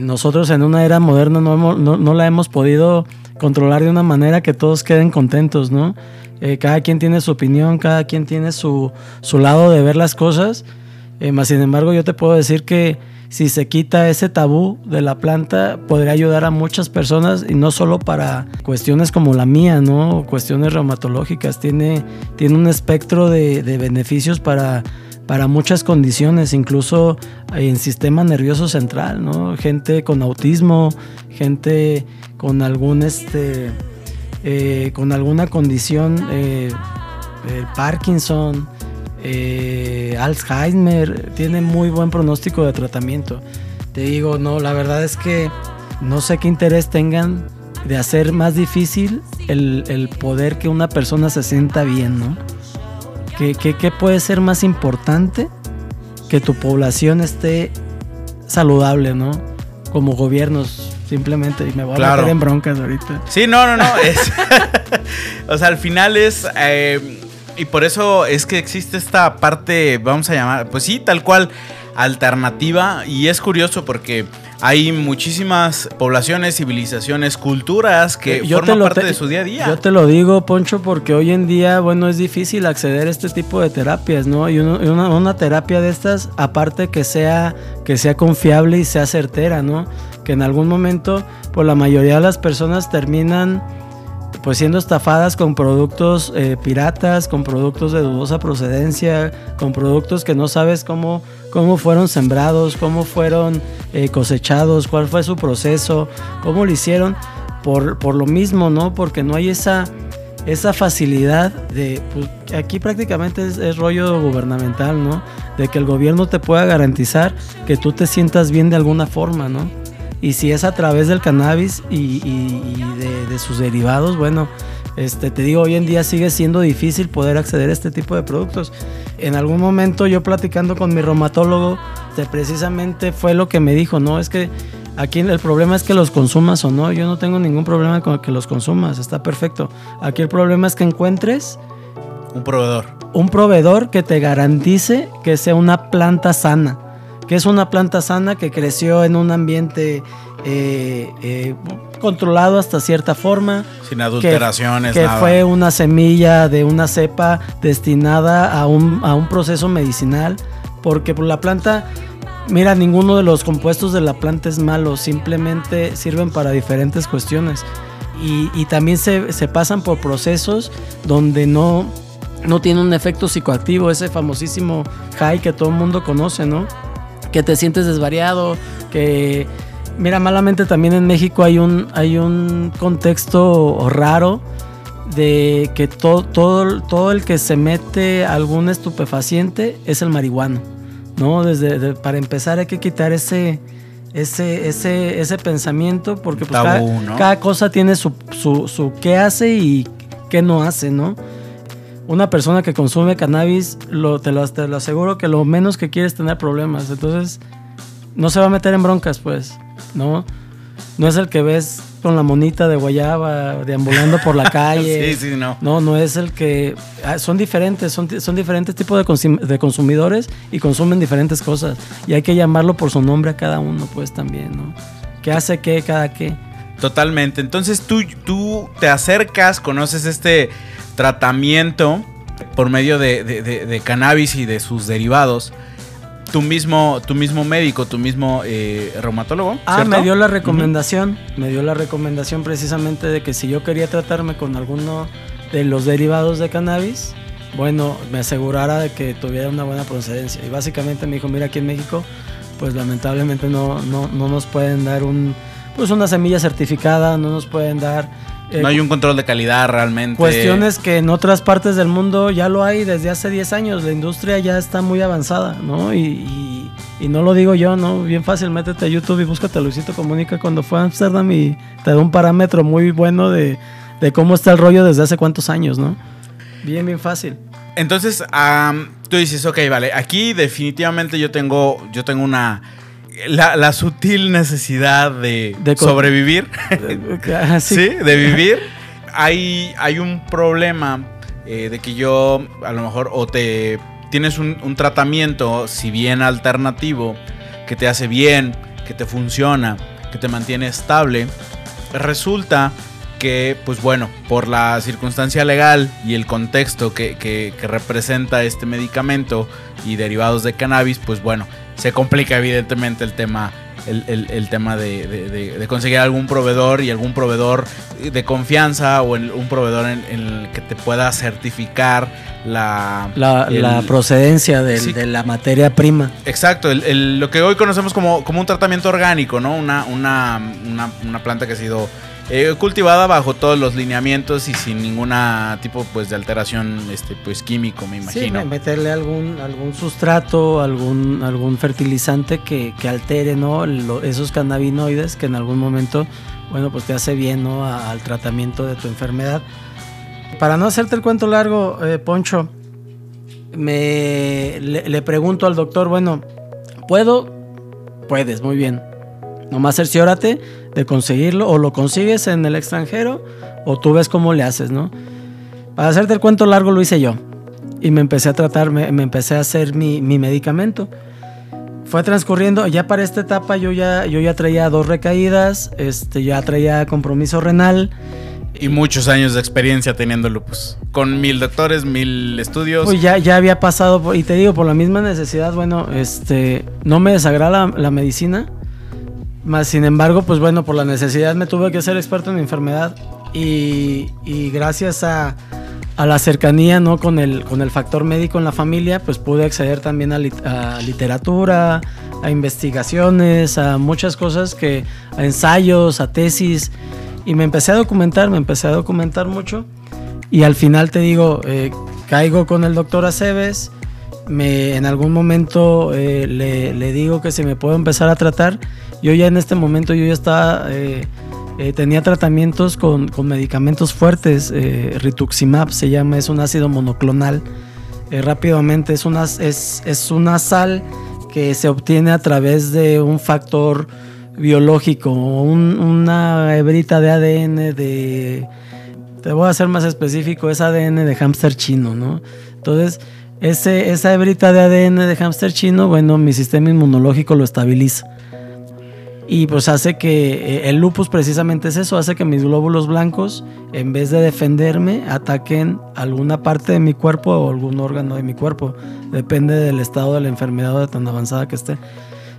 nosotros en una era moderna no, no, la hemos podido controlar de una manera que todos queden contentos, ¿no? cada quien tiene su opinión, cada quien tiene su, su lado de ver las cosas. más sin embargo, yo te puedo decir que si se quita ese tabú de la planta, podría ayudar a muchas personas y no solo para cuestiones como la mía, ¿no? Cuestiones reumatológicas. Tiene, tiene un espectro de, beneficios para, para muchas condiciones, incluso en sistema nervioso central, ¿no? Gente con autismo, gente con algún este. Eh, con alguna condición, eh, Parkinson, eh, Alzheimer, tiene muy buen pronóstico de tratamiento. Te digo, no, la verdad es que no sé qué interés tengan de hacer más difícil el, poder que una persona se sienta bien, ¿no? ¿Qué, qué, puede ser más importante que tu población esté saludable, ¿no? Como gobiernos, simplemente, y me voy a meter en broncas ahorita. Sí, no, no, no. [LAUGHS] o sea, al final es. Eh, y por eso es que existe esta parte, vamos a llamar, pues sí, tal cual, alternativa. Y es curioso porque hay muchísimas poblaciones, civilizaciones, culturas que forman parte de su día a día. Yo te lo digo, Poncho, porque hoy en día, bueno, es difícil acceder a este tipo de terapias, ¿no? Y una, una, terapia de estas, aparte que sea, que sea confiable y sea certera, ¿no? Que en algún momento, pues la mayoría de las personas terminan pues siendo estafadas con productos eh, piratas, con productos de dudosa procedencia, con productos que no sabes cómo, cómo fueron sembrados, cómo fueron eh, cosechados, cuál fue su proceso, cómo lo hicieron, por, por lo mismo, ¿no? Porque no hay esa, esa facilidad de, pues, aquí prácticamente es, rollo gubernamental, ¿no? De que el gobierno te pueda garantizar que tú te sientas bien de alguna forma, ¿no? Y si es a través del cannabis y, de, de, sus derivados, bueno, este, te digo, hoy en día sigue siendo difícil poder acceder a este tipo de productos. En algún momento yo platicando con mi reumatólogo, precisamente fue lo que me dijo, ¿no? Es que aquí el problema es que los consumas o no. Yo no tengo ningún problema con que los consumas, está perfecto. Aquí el problema es que encuentres... Un proveedor. Un proveedor que te garantice que sea una planta sana. Que es una planta sana que creció en un ambiente eh, eh, controlado hasta cierta forma. Sin adulteraciones. Que, fue una semilla de una cepa destinada a un, a un proceso medicinal. Porque por la planta, mira, ninguno de los compuestos de la planta es malo, simplemente sirven para diferentes cuestiones. Y, y también se, se, pasan por procesos donde no, no tiene un efecto psicoactivo, ese famosísimo high que todo el mundo conoce, ¿no? Que te sientes desvariado, que Mira, malamente también en México hay un, hay un contexto raro de que todo, todo, todo el que se mete algún estupefaciente es el marihuano, ¿no? Desde, para empezar hay que quitar ese, ese, ese, ese pensamiento porque pues, cada, cosa tiene su, su, qué hace y qué no hace, ¿no? Una persona que consume cannabis, lo, te, lo, te lo aseguro que lo menos que quiere es tener problemas, entonces no se va a meter en broncas, pues. ¿no? No es el que ves con la monita de guayaba deambulando por la [LAUGHS] calle. sí, sí, no. No, no es el que... Ah, son diferentes, son, son diferentes tipos de, de, consumidores y consumen diferentes cosas. Y hay que llamarlo por su nombre a cada uno, pues también, ¿no? ¿Qué hace qué, cada qué? Totalmente. Entonces tú, tú te acercas, conoces este tratamiento por medio de, de cannabis y de sus derivados tu mismo, tu mismo médico, tu mismo eh, reumatólogo. Ah, me dio la recomendación, me dio la recomendación precisamente de que si yo quería tratarme con alguno de los derivados de cannabis, bueno, me asegurara de que tuviera una buena procedencia. Y básicamente me dijo, mira, aquí en México, pues lamentablemente no, no, no nos pueden dar un, pues una semilla certificada, no nos pueden dar eh, no hay un control de calidad realmente. Cuestiones que en otras partes del mundo ya lo hay desde hace 10 años. La industria ya está muy avanzada, ¿no? Y, no lo digo yo, ¿no? Bien fácil, métete a YouTube y búscate a Luisito Comunica cuando fue a Amsterdam y te da un parámetro muy bueno de, cómo está el rollo desde hace cuántos años, ¿no? Bien, bien fácil. Entonces, tú dices, ok, vale, aquí definitivamente yo tengo, yo tengo una la, sutil necesidad de, sobrevivir. [LAUGHS] Ah, sí. de vivir. Hay, hay un problema eh, de que yo, a lo mejor, o te tienes un, tratamiento, si bien alternativo, que te hace bien, que te funciona, que te mantiene estable, resulta que, pues bueno, por la circunstancia legal y el contexto que, que, representa este medicamento y derivados de cannabis, pues bueno, se complica evidentemente el tema. El, tema de, conseguir algún proveedor y algún proveedor de confianza o un proveedor en, el que te pueda certificar la, la, procedencia de, la materia prima. Exacto, lo que hoy conocemos como, como un tratamiento orgánico, ¿no? Una, una, una, una planta que ha sido eh, cultivada bajo todos los lineamientos y sin ninguna tipo pues de alteración este pues químico me imagino. sí, meterle algún algún sustrato algún algún fertilizante que, altere no esos cannabinoides que en algún momento bueno pues te hace bien no al tratamiento de tu enfermedad. Para no hacerte el cuento largo eh, Poncho me le pregunto al doctor bueno puedo puedes muy bien. Nomás cerciórate de conseguirlo o lo consigues en el extranjero o tú ves cómo le haces, ¿no? Para hacerte el cuento largo lo hice yo y me empecé a tratar, me, empecé a hacer mi, medicamento. Fue transcurriendo, ya para esta etapa yo ya, yo ya traía dos recaídas, este, ya traía compromiso renal. Y muchos años de experiencia teniendo lupus. Con mil doctores, mil estudios. Pues ya, ya había pasado, y te digo, por la misma necesidad, bueno, este, no me desagrada la medicina más sin embargo, pues bueno, por la necesidad me tuve que ser experto en enfermedad y, gracias a, a la cercanía ¿no? con, el, con el factor médico en la familia, pues pude acceder también a, literatura, a investigaciones, a muchas cosas que, a ensayos, a tesis, y me empecé a documentar, me empecé a documentar mucho, y al final te digo, eh, caigo con el doctor Aceves, me, en algún momento eh, le, le, digo que se me puedo empezar a tratar, yo ya en este momento yo ya estaba... Eh, eh, tenía tratamientos con, medicamentos fuertes, eh, rituximab se llama, es un ácido monoclonal. Eh, rápidamente es una, es, es una sal que se obtiene a través de un factor biológico, una hebrita de ADN de... Te voy a ser más específico, es ADN de hámster chino, ¿no? Entonces, ese, esa hebrita de ADN de hámster chino, bueno, mi sistema inmunológico lo estabiliza y pues hace que eh, el lupus precisamente es eso, hace que mis glóbulos blancos, en vez de defenderme, ataquen alguna parte de mi cuerpo o algún órgano de mi cuerpo. Depende del estado de la enfermedad o de tan avanzada que esté.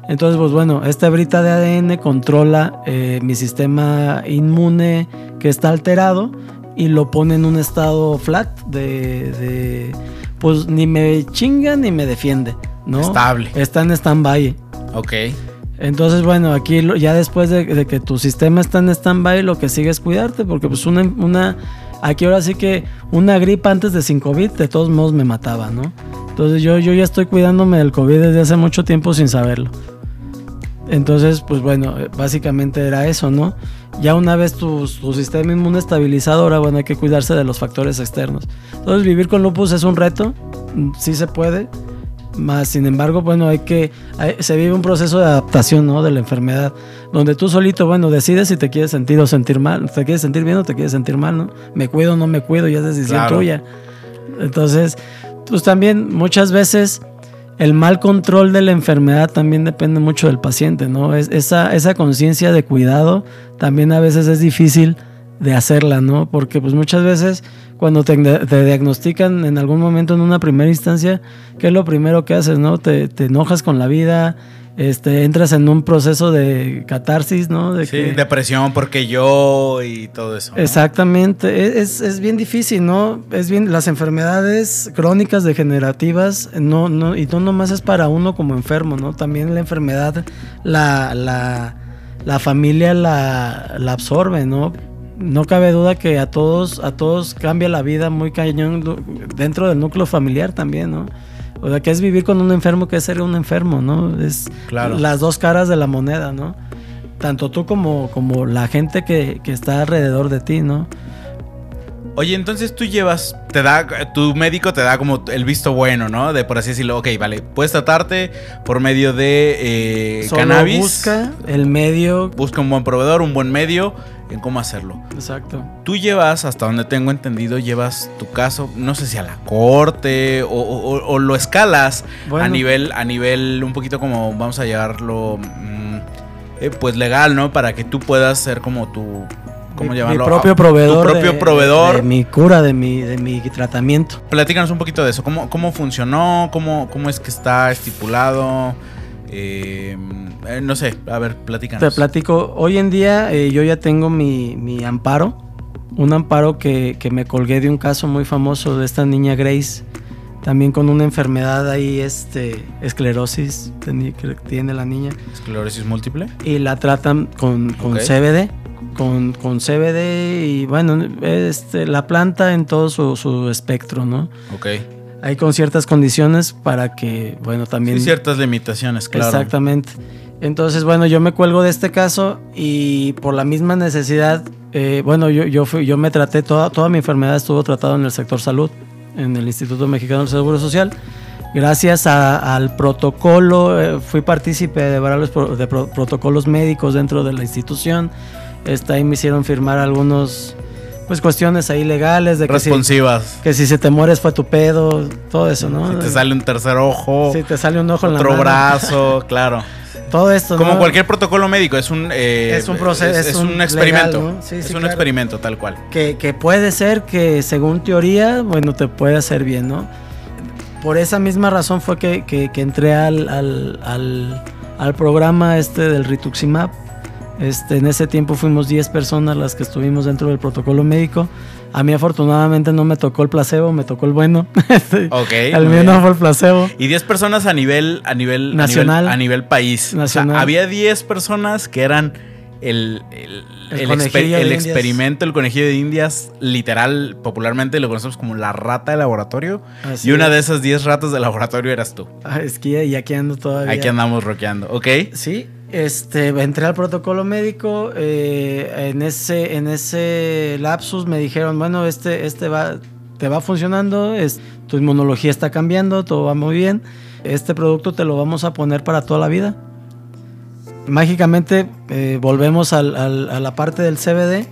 Entonces, pues bueno, esta hebrita de ADN controla eh, mi sistema inmune que está alterado y lo pone en un estado flat de, de pues ni me chinga ni me defiende, ¿no? Estable. Está en stand-by. Ok. Entonces, bueno, aquí ya después de, que tu sistema está en stand-by, lo que sigue es cuidarte, porque pues una, aquí ahora sí que una gripa antes de sin COVID, de todos modos me mataba, ¿no? Entonces yo, yo ya estoy cuidándome del COVID desde hace mucho tiempo sin saberlo. Entonces, pues bueno, básicamente era eso, ¿no? Ya una vez tu, tu sistema inmune estabilizado, ahora bueno, hay que cuidarse de los factores externos. Entonces, vivir con lupus es un reto, sí se puede, más sin embargo, bueno, hay que se vive un proceso de adaptación, ¿no? De la enfermedad, donde tú solito, bueno, decides si te quieres sentir o sentir mal, te quieres sentir bien o te quieres sentir mal, ¿no? Me cuido o no me cuido, ya es decisión tuya. Entonces, pues también muchas veces el mal control de la enfermedad también depende mucho del paciente, ¿no? Es, esa esa conciencia de cuidado también a veces es difícil de hacerla, ¿no? Porque pues muchas veces cuando te, diagnostican en algún momento en una primera instancia, ¿qué es lo primero que haces, no? Te, enojas con la vida, este, entras en un proceso de catarsis, ¿no? De sí, depresión porque yo y todo eso. Exactamente, e, es, es, bien difícil, ¿no? Es bien, las enfermedades crónicas degenerativas, no, no, y no nomás es para uno como enfermo, ¿no? También la enfermedad, la, la, la familia la, la absorbe, ¿no? No cabe duda que a todos, a todos cambia la vida muy cañón dentro del núcleo familiar también, ¿no? O sea, que es vivir con un enfermo, que es ser un enfermo, ¿no? Es las dos caras de la moneda, ¿no? Tanto tú como, como la gente que, que está alrededor de ti, ¿no? Oye, entonces tú llevas, te da, tu médico te da como el visto bueno, ¿no? De por así decirlo, ok, vale, puedes tratarte por medio de eh, cannabis. Busca el medio. Busca un buen proveedor, un buen medio en cómo hacerlo. Exacto. Tú llevas, hasta donde tengo entendido, llevas tu caso, no sé si a la corte o, lo escalas a nivel, a nivel un poquito como, vamos a llevarlo, mm, eh, pues legal, ¿no? Para que tú puedas ser como tu ¿cómo llamarlo? Mi propio proveedor. Tu propio proveedor. De, mi cura, de mi, de mi tratamiento. Platícanos un poquito de eso. ¿Cómo, cómo funcionó? ¿Cómo, ¿Cómo es que está estipulado? Eh, eh, no sé, a ver, platícanos. Te platico. Hoy en día eh, yo ya tengo mi, mi amparo. Un amparo que, que, me colgué de un caso muy famoso de esta niña Grace. También con una enfermedad ahí, este, esclerosis, que tiene la niña. ¿Esclerosis múltiple? Y la tratan con, con CBD con, con CBD y bueno, este, la planta en todo su, espectro, ¿no? Ok. Hay con ciertas condiciones para que, bueno, también... Sí, ciertas limitaciones, claro. Exactamente. Entonces, bueno, yo me cuelgo de este caso y por la misma necesidad, eh, bueno, yo, yo, fui, yo me traté, toda, toda mi enfermedad estuvo tratada en el sector salud, en el Instituto Mexicano del Seguro Social. Gracias al protocolo, eh, fui partícipe de varios de protocolos médicos dentro de la institución Está, ahí me hicieron firmar algunos pues cuestiones ahí legales de que responsivas. que si se te mueres fue tu pedo todo eso no si te sale un tercer ojo si te sale un ojo en la otro brazo [LAUGHS] claro. Todo esto como cualquier protocolo médico es un eh, es un proceso es, un, experimento. es un experimento tal cual. Que, que, puede ser que según teoría bueno te puede hacer bien no por esa misma razón fue que, que, que entré al, al, al, al programa este del rituximab este, en ese tiempo fuimos 10 personas las que estuvimos dentro del protocolo médico. A mí afortunadamente no me tocó el placebo, me tocó el bueno. [LAUGHS] Ok. el muy mío no fue el placebo. Y 10 personas a nivel, a nivel Nacional. A nivel, a nivel país. Nacional. O sea, había 10 personas que eran el, el, El el exper- el experimento, el conejillo de indias, literal, popularmente lo conocemos como la rata de laboratorio. Así y una es. de esas 10 ratas de laboratorio eras tú. Ah, es que y aquí ando todavía. Aquí andamos rockeando, ¿ok? Sí, este, entré al protocolo médico. eh, en, ese, en ese lapsus me dijeron, bueno, este, este va, te va funcionando, tu inmunología está cambiando, todo va muy bien. Este producto te lo vamos a poner para toda la vida. Mágicamente eh, volvemos al- a la parte del CBD.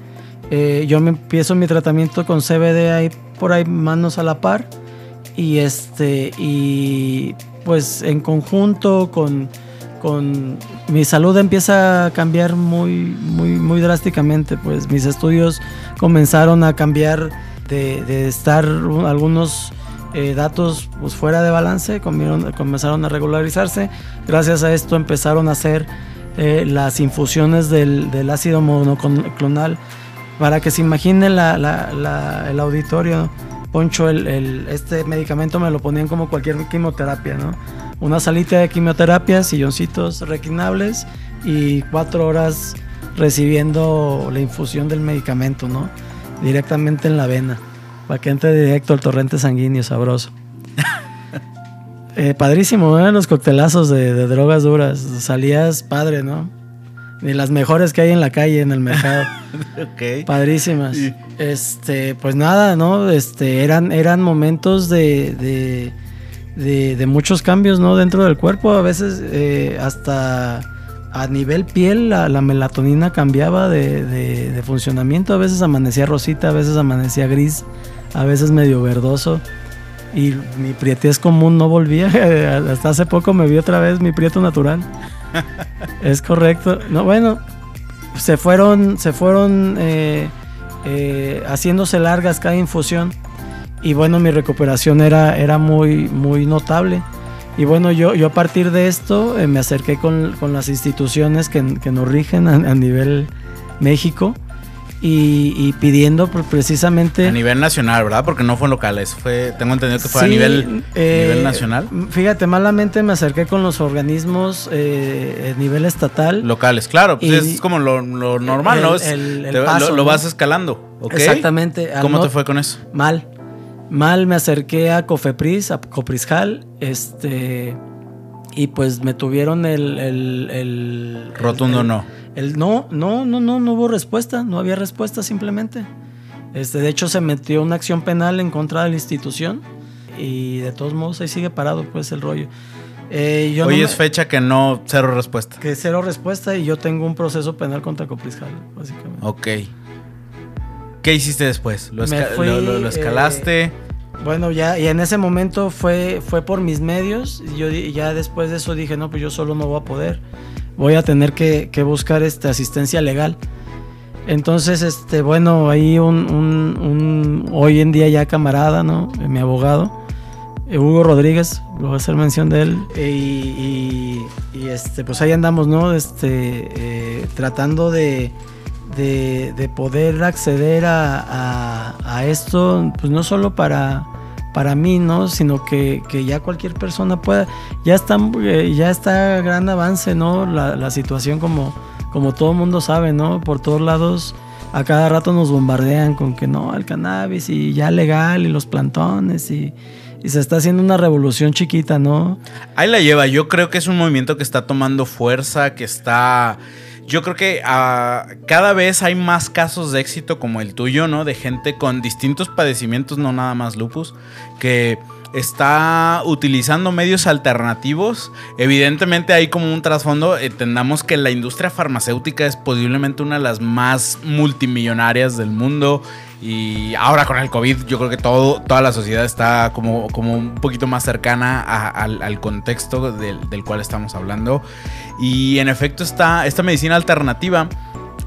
Eh, yo me empiezo mi tratamiento con CBD ahí por ahí manos a la par y este y pues en conjunto con, con mi salud empieza a cambiar muy muy muy drásticamente pues mis estudios comenzaron a cambiar de, estar un- algunos eh, datos pues fuera de balance comieron- comenzaron a regularizarse. Gracias a esto empezaron a hacer eh, las infusiones del, ácido monoclonal. Para que se imagine el auditorio, Poncho, el, este medicamento me lo ponían como cualquier quimioterapia, ¿no? Una salita de quimioterapia, silloncitos reclinables y cuatro horas recibiendo la infusión del medicamento, ¿no? Directamente en la vena, para que entre directo al torrente sanguíneo sabroso. [LAUGHS] Eh, padrísimo, ¿eh? Los coctelazos de drogas duras. Salías padre, ¿no? Ni las mejores que hay en la calle, en el mercado. [LAUGHS] Ok. Padrísimas. Este, pues nada, ¿no? Este, eran, eran momentos de, de, de- de muchos cambios, ¿no? Dentro del cuerpo. A veces eh, hasta a nivel piel la, la melatonina cambiaba de, de- de funcionamiento. A veces amanecía rosita, a veces amanecía gris, a veces medio verdoso. Y mi prietez común no volvía. [LAUGHS] Hasta hace poco me vi otra vez mi prieto natural. Es correcto. No, bueno, se fueron, se fueron eh, eh, haciéndose largas cada infusión. Y bueno, mi recuperación era, era muy, muy notable. Y bueno, yo, yo a partir de esto eh, me acerqué con, con las instituciones que, que nos rigen a, a nivel México y, y pidiendo precisamente... A nivel nacional, ¿verdad? Porque no fue locales. Fue, tengo entendido que fue a nivel, eh, nivel nacional. Fíjate, malamente me acerqué con los organismos eh, a nivel estatal. Locales, claro. Pues Y- es como lo, lo normal, el- ¿no? Es- el- el te- lo- paso, lo, ¿no? vas escalando, ¿ok? Exactamente. ¿Cómo te fue con eso? Mal. Mal me acerqué a Cofepris, a Coprisjal, este... Y pues me tuvieron el... Rotundo no. El- no, no, no, no, no hubo respuesta, no había respuesta simplemente. Este, de hecho, se metió una acción penal en contra de la institución y de todos modos ahí sigue parado pues el rollo. Eh, yo no Hoy me- es fecha que no, cero respuesta. que cero respuesta y yo tengo un proceso penal contra Coprisjal, básicamente. Ok. ¿Qué hiciste después? ¿Lo, Me esca- fui, lo- lo- lo eh, escalaste? Bueno, ya, y en ese momento fue, fue por mis medios. y Yo ya después de eso dije, no, pues yo solo no voy a poder. Voy a tener que, buscar este, asistencia legal. Entonces, este, bueno, ahí un, hoy en día ya camarada, ¿no? Mi abogado, eh, Hugo Rodríguez, voy a hacer mención de él. Y, este, pues ahí andamos, ¿no? Este, eh, tratando de, de, de poder acceder a, a- a esto, pues no solo para, para mí, ¿no? Sino que, que ya cualquier persona pueda. Ya está, eh, ya está gran avance, ¿no? La, la situación como, como todo mundo sabe, ¿no? Por todos lados. A cada rato nos bombardean con que no, el cannabis y ya legal y los plantones y, y se está haciendo una revolución chiquita, ¿no? Ahí la lleva. Yo creo que es un movimiento que está tomando fuerza, que está... Yo creo que ah, cada vez hay más casos de éxito como el tuyo, ¿no? De gente con distintos padecimientos, no nada más lupus, que está utilizando medios alternativos. Evidentemente hay como un trasfondo. Entendamos que la industria farmacéutica es posiblemente una de las más multimillonarias del mundo. Y ahora con el COVID, yo creo que todo, toda la sociedad está como, como un poquito más cercana al, al contexto del, del cual estamos hablando. Y en efecto, está esta medicina alternativa,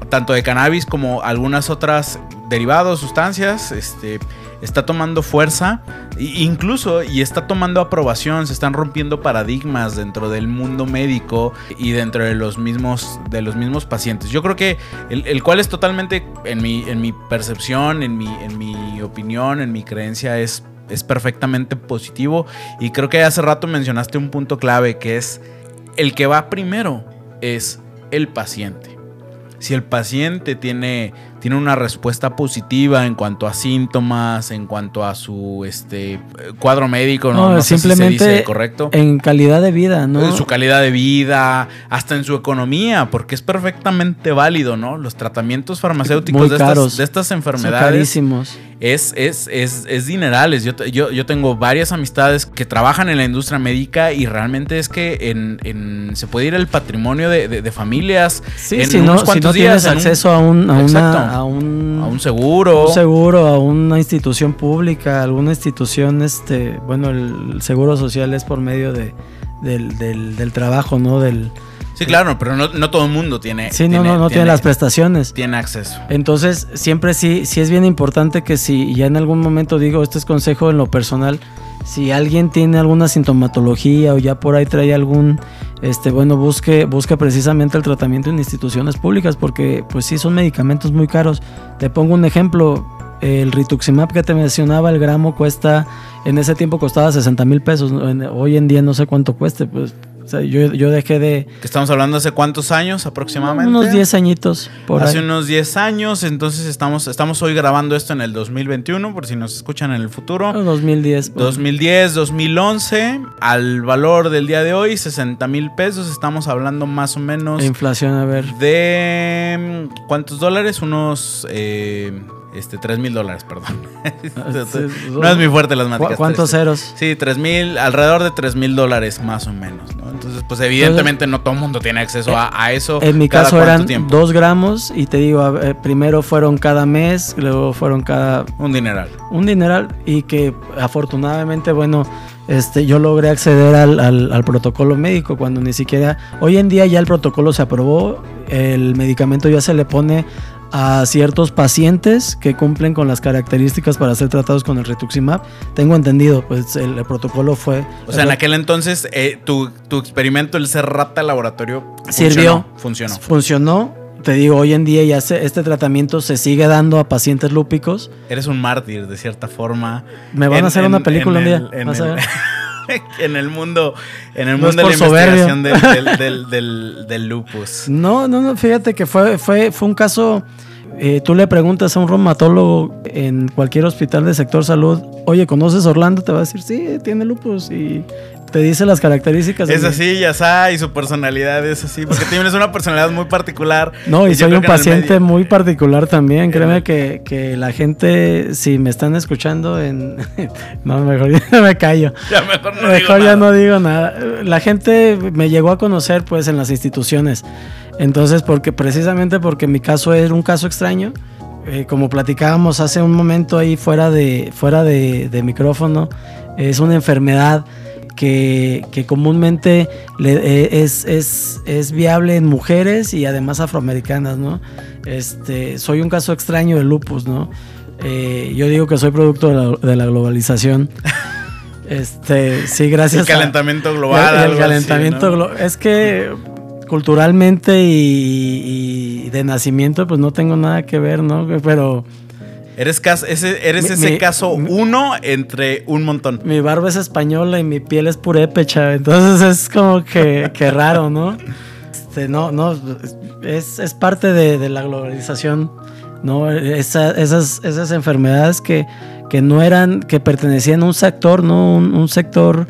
tanto de cannabis como algunas otras derivados, sustancias, este, está tomando fuerza, incluso y está tomando aprobación, se están rompiendo paradigmas dentro del mundo médico y dentro de los mismos, de los mismos pacientes. Yo creo que el, cual es totalmente, en mi, en mi percepción, en mi, en mi opinión, en mi creencia, es, es perfectamente positivo. Y creo que hace rato mencionaste un punto clave que es el que va primero es el paciente. Si el paciente tiene tiene una respuesta positiva en cuanto a síntomas, en cuanto a su este cuadro médico, no, simplemente correcto. En calidad de vida, ¿no? En su calidad de vida, hasta en su economía, porque es perfectamente válido, ¿no? Los tratamientos farmacéuticos de, estas, de estas enfermedades. carísimos. Es, es, es, es dinerales. Yo, yo, yo, tengo varias amistades que trabajan en la industria médica y realmente es que en, se puede ir el patrimonio de, familias. Sí, en si, no, si no tienes acceso a, un, a una a un, a un seguro. Un seguro, a una institución pública, alguna institución, este, bueno, el seguro social es por medio de, del, trabajo, ¿no? Del, Sí, claro, pero no, todo el mundo tiene. Sí, no, no, no tiene, las prestaciones. Tiene acceso. Entonces, siempre sí, sí es bien importante que si ya en algún momento digo, este es consejo en lo personal, si alguien tiene alguna sintomatología o ya por ahí trae algún este, bueno, busque, busque precisamente el tratamiento en instituciones públicas porque pues sí son medicamentos muy caros. Te pongo un ejemplo, el rituximab que te mencionaba, el gramo cuesta, en ese tiempo costaba 60 mil pesos, hoy en día no sé cuánto cueste, pues yo, dejé de... ¿Que estamos hablando hace cuántos años aproximadamente? Unos 10 añitos. Por hace unos 10 años, entonces estamos, estamos hoy grabando esto en el 2021, por si nos escuchan en el futuro. 2010. 2010, 2011, al valor del día de hoy, 60 mil pesos, estamos hablando más o menos... inflación, a ver. De... ¿Cuántos dólares? Unos... Eh, este, 3 mil dólares, perdón. [LAUGHS] no es muy fuerte las matemáticas. ¿Cuántos ceros? Sí, 3 mil, alrededor de 3 mil dólares más o menos, ¿no? Entonces, pues evidentemente no todo el mundo tiene acceso a, eso. En mi caso eran 2 gramos y te digo, primero fueron cada mes, luego fueron cada... Un dineral. Un dineral y que afortunadamente, bueno, este, yo logré acceder al, al, protocolo médico cuando ni siquiera... Hoy en día ya el protocolo se aprobó, el medicamento ya se le pone a ciertos pacientes que cumplen con las características para ser tratados con el rituximab. Tengo entendido, pues el, protocolo fue... O sea, en aquel entonces eh, tu, experimento, el ser rata laboratorio, sirvió. Funcionó. Funcionó. Te digo, hoy en día ya este tratamiento se sigue dando a pacientes lúpicos. Eres un mártir, de cierta forma. Me van a hacer una película un día. en el [LAUGHS] [LAUGHS] mundo, en el mundo de la investigación [LAUGHS] del, lupus. No, no, no, fíjate que fue, fue, fue un caso. Eh, tú le preguntas a un reumatólogo en cualquier hospital de sector salud, oye, ¿conoces Orlando? Te va a decir, sí, tiene lupus. Y te dice las características. Es así, ya está, y su personalidad es así, porque tienes una personalidad muy particular. No, y, soy un paciente muy particular también. Créeme que, que, la gente, si me están escuchando en... [LAUGHS] no, mejor ya me callo. Ya mejor no mejor ya no digo nada. La gente me llegó a conocer pues en las instituciones. Entonces, porque precisamente porque mi caso era un caso extraño, eh, como platicábamos hace un momento ahí fuera de, fuera de, de micrófono, es una enfermedad que, comúnmente eh, es, es, viable en mujeres y además afroamericanas, ¿no? Este, soy un caso extraño de lupus, ¿no? Eh, yo digo que soy producto de la, globalización. [LAUGHS] Este, sí, gracias. El calentamiento global. El, calentamiento Es que culturalmente y, y, de nacimiento, pues no tengo nada que ver, ¿no? Pero Eres, ese, eres ese caso uno entre un montón. Mi barba es española y mi piel es purépecha. Entonces es como que, raro, ¿no? Este, no, no, es, parte de, la globalización, ¿no? esas, esas enfermedades que, que no eran, que pertenecían a un sector, ¿no? Un, un sector,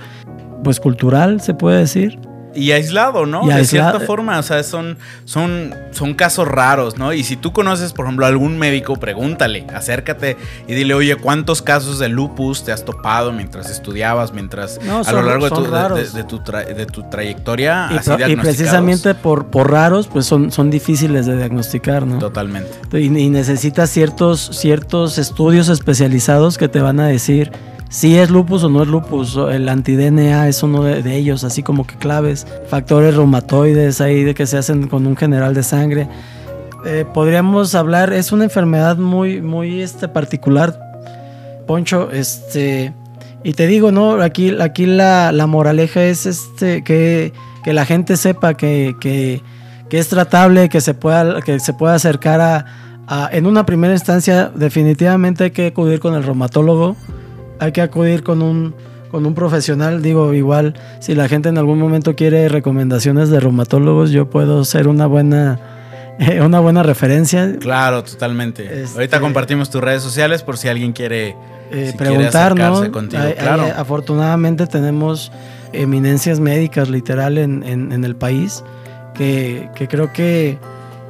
pues cultural, se puede decir. Y aislado, ¿no? de cierta forma, o sea, son, son, son casos raros, ¿no? Y si tú conoces, por ejemplo, a algún médico, pregúntale, acércate y dile, oye, ¿cuántos casos de lupus te has topado mientras estudiabas, mientras a lo largo de tu, de, tu de, tu, trayectoria? Y, y precisamente por, por raros, pues son, son difíciles de diagnosticar, ¿no? Totalmente. Y, y necesitas ciertos, ciertos estudios especializados que te van a decir si es lupus o no es lupus, el anti-DNA es uno de, ellos, así como que claves, factores reumatoides ahí de que se hacen con un general de sangre. eh, podríamos hablar, es una enfermedad muy, muy este, particular, Poncho, este, y te digo, ¿no? Aquí, aquí la, moraleja es este, que, la gente sepa que, que, es tratable, que se pueda, que se pueda acercar a, en una primera instancia, definitivamente hay que acudir con el reumatólogo, hay que acudir con un, con un profesional, digo, igual, si la gente en algún momento quiere recomendaciones de reumatólogos, yo puedo ser una buena [LAUGHS] una buena referencia. Claro, totalmente. Este, Ahorita compartimos tus redes sociales por si alguien quiere, eh, preguntarnos. Contigo. afortunadamente tenemos eminencias médicas literal en, el país que, creo que,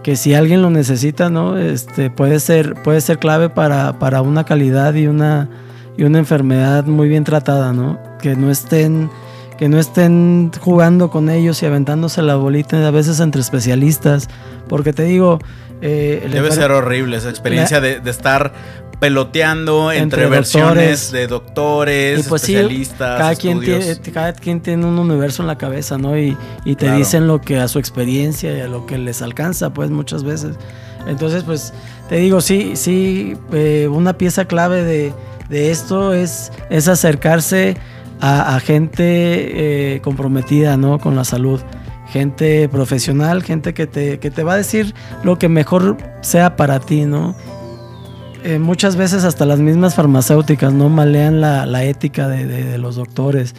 que, si alguien lo necesita, ¿no? Este, puede, ser, puede ser clave para, para una calidad y una, y una enfermedad muy bien tratada, ¿no? Que no estén que no estén jugando con ellos y aventándose la bolita a veces entre especialistas, porque te digo... Eh, Debe ser horrible esa experiencia de, estar peloteando entre, versiones de doctores, pues especialistas. cada, quien tiene, cada quien tiene un universo en la cabeza, ¿no? Y, te dicen lo que a su experiencia y a lo que les alcanza, pues muchas veces. Entonces, pues te digo, sí, sí, eh, una pieza clave de, de esto es, es acercarse a, gente eh, comprometida ¿no? con la salud, gente profesional, gente que te, que te va a decir lo que mejor sea para ti, ¿no? Eh, muchas veces hasta las mismas farmacéuticas no malean la, ética de, los doctores.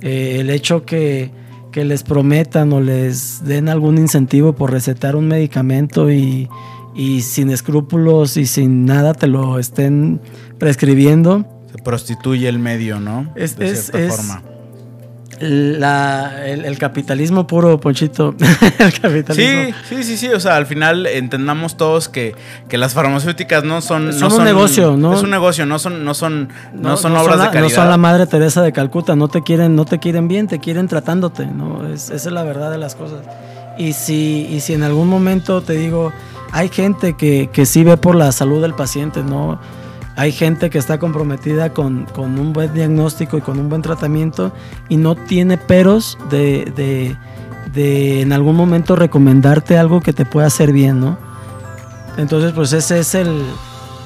Eh, el hecho que, que, les prometan o les den algún incentivo por recetar un medicamento y, y sin escrúpulos y sin nada te lo estén prescribiendo, prostituye el medio, ¿no? Es, de cierta forma. el, capitalismo puro, Ponchito. [LAUGHS] el capitalismo. Sí, sí, sí, sí. O sea, al final entendamos todos que, que las farmacéuticas no son. Son un negocio, ¿no? Es un negocio, no son, no son, no, son obras de caridad. No son la madre Teresa de Calcuta, no te quieren, no te quieren bien, te quieren tratándote, ¿no? esa es la verdad de las cosas. Y si, y si en algún momento te digo, hay gente que, que sí ve por la salud del paciente, ¿no? Hay gente que está comprometida con, un buen diagnóstico y con un buen tratamiento y no tiene peros de, en algún momento recomendarte algo que te pueda hacer bien, ¿no? Entonces, pues ese es el,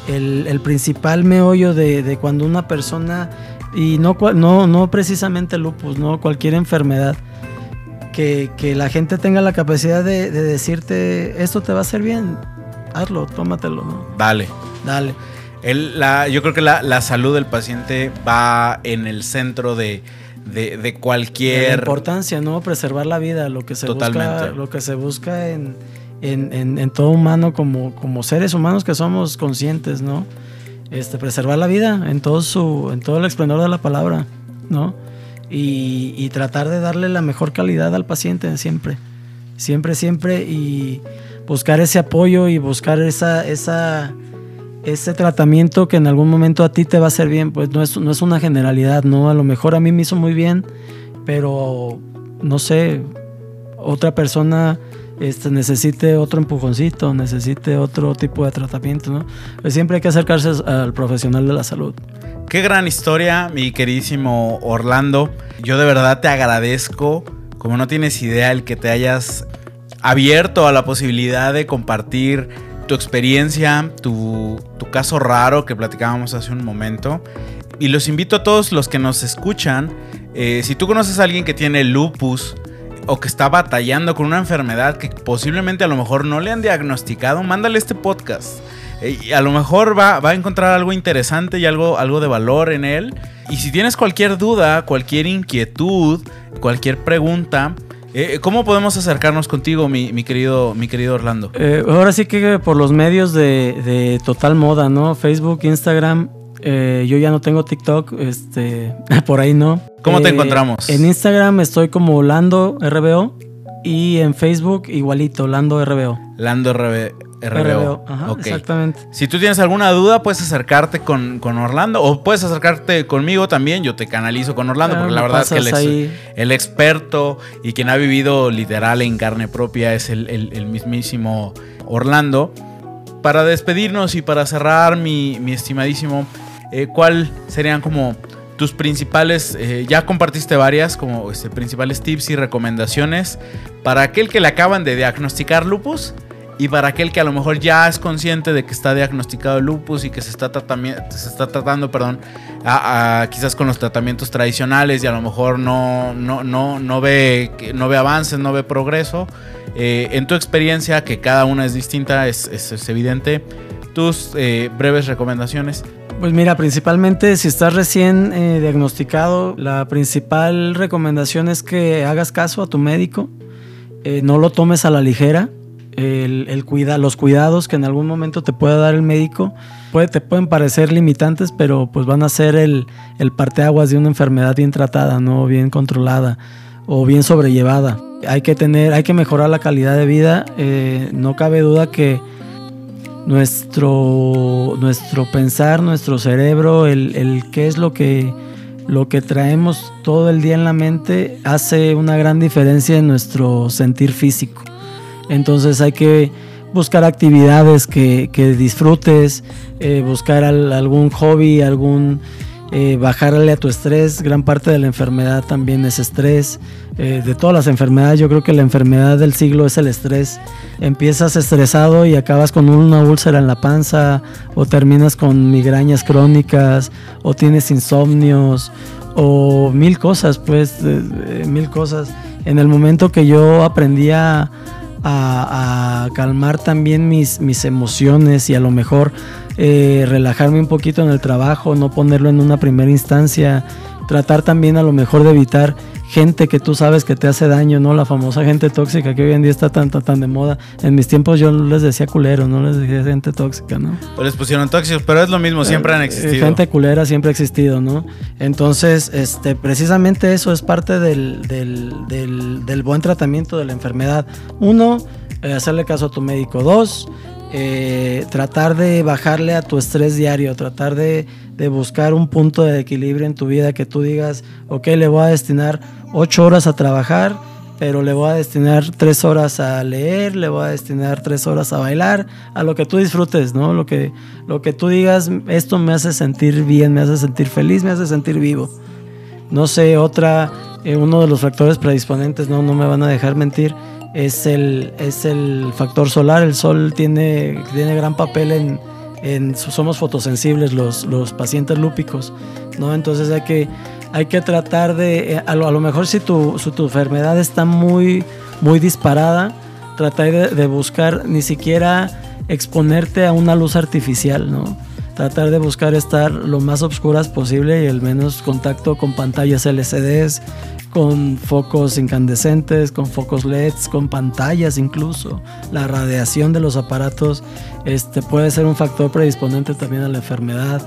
el, principal meollo de, cuando una persona, y no, no, no precisamente lupus, ¿no? Cualquier enfermedad, que, la gente tenga la capacidad de, decirte, esto te va a hacer bien, hazlo, tómatelo, ¿no? Dale. Dale la, yo creo que la, salud del paciente va en el centro de, cualquier... la importancia, ¿no? Preservar la vida, lo que se busca, lo que se busca en, en, todo humano como, como seres humanos que somos conscientes, ¿no? Este, preservar la vida en todo su, en todo el esplendor de la palabra, ¿no? Y, tratar de darle la mejor calidad al paciente siempre, siempre, siempre, y buscar ese apoyo y buscar esa, esa, ese tratamiento que en algún momento a ti te va a hacer bien, pues no es, no es una generalidad, ¿no? A lo mejor a mí me hizo muy bien, pero no sé, otra persona este, necesite otro empujoncito, necesite otro tipo de tratamiento, ¿no? Pues siempre hay que acercarse al profesional de la salud. Qué gran historia, mi queridísimo Orlando. Yo de verdad te agradezco, como no tienes idea, el que te hayas abierto a la posibilidad de compartir tu experiencia, tu, caso raro que platicábamos hace un momento. Y los invito a todos los que nos escuchan, eh, si tú conoces a alguien que tiene lupus o que está batallando con una enfermedad que posiblemente a lo mejor no le han diagnosticado, mándale este podcast. Y a lo mejor va, va, a encontrar algo interesante y algo, algo de valor en él. Y si tienes cualquier duda, cualquier inquietud, cualquier pregunta, eh, ¿Cómo podemos acercarnos contigo, mi, querido, mi querido Orlando? Eh, ahora sí que por los medios de, total moda, ¿no? Facebook, Instagram. Eh, yo ya no tengo TikTok, este, [LAUGHS] por ahí no. ¿Cómo te encontramos? En Instagram estoy como Lando RBO y en Facebook igualito, Lando RBO. Lando RBO. RBO. Exactamente. Si tú tienes alguna duda, puedes acercarte con, Orlando o puedes acercarte conmigo también. Yo te canalizo con Orlando porque la verdad es que el, experto y quien ha vivido literal en carne propia es el, mismísimo Orlando. Para despedirnos y para cerrar, mi, estimadísimo, eh, ¿cuál serían como tus principales, eh, ya compartiste varias como este, principales tips y recomendaciones para aquel que le acaban de diagnosticar lupus? Y para aquel que a lo mejor ya es consciente de que está diagnosticado lupus y que se está, se está tratando, perdón, quizás con los tratamientos tradicionales y a lo mejor no, no, no, no, ve, no ve avances, no ve progreso. Eh, en tu experiencia, que cada una es distinta, es, es, evidente, tus eh, breves recomendaciones. Pues mira, principalmente si estás recién eh, diagnosticado, la principal recomendación es que hagas caso a tu médico, no lo tomes a la ligera cuida, los cuidados que en algún momento te pueda dar el médico te pueden parecer limitantes, pero pues van a ser el, el parteaguas de una enfermedad bien tratada, ¿no? bien controlada o bien sobrellevada. Hay que tener, hay que mejorar la calidad de vida. Eh, no cabe duda que nuestro, nuestro pensar, nuestro cerebro, el, el qué es lo que, lo que traemos todo el día en la mente, hace una gran diferencia en nuestro sentir físico. Entonces hay que buscar actividades que, disfrutes, eh, buscar algún hobby, algún eh, bajarle a tu estrés. Gran parte de la enfermedad también es estrés. Eh, de todas las enfermedades, yo creo que la enfermedad del siglo es el estrés. Empiezas estresado y acabas con una úlcera en la panza, o terminas con migrañas crónicas, o tienes insomnios, o mil cosas, pues, mil cosas. En el momento que yo aprendí a a, calmar también mis, mis, emociones y a lo mejor eh, relajarme un poquito en el trabajo, no ponerlo en una primera instancia, tratar también a lo mejor de evitar gente que tú sabes que te hace daño, ¿no? La famosa gente tóxica que hoy en día está tan, tan, de moda. En mis tiempos yo les decía culero, no les decía gente tóxica, ¿no? O les pusieron tóxicos, pero es lo mismo, siempre han eh, existido. Gente culera siempre ha existido, ¿no? Entonces, este, precisamente eso es parte del, del, buen tratamiento de la enfermedad. Uno, eh, hacerle caso a tu médico. Dos, eh, tratar de bajarle a tu estrés diario, tratar de de buscar un punto de equilibrio en tu vida que tú digas, ok, le voy a destinar ocho horas a trabajar, pero le voy a destinar tres horas a leer, le voy a destinar tres horas a bailar, a lo que tú disfrutes, ¿no? Lo que, lo que tú digas, esto me hace sentir bien, me hace sentir feliz, me hace sentir vivo. No sé, otra, eh, uno de los factores predisponentes, no, no me van a dejar mentir, es el, es el factor solar. El sol tiene, tiene gran papel en, somos fotosensibles los, los pacientes lúpicos, ¿no? Entonces hay que, hay que tratar de, eh, a lo, a lo mejor si tu, tu, enfermedad está muy, muy disparada, tratar de, buscar ni siquiera exponerte a una luz artificial, ¿no? Tratar de buscar estar lo más oscuras posible y el menos contacto con pantallas LCDs, con focos incandescentes, con focos LEDs, con pantallas incluso. La radiación de los aparatos este, puede ser un factor predisponente también a la enfermedad.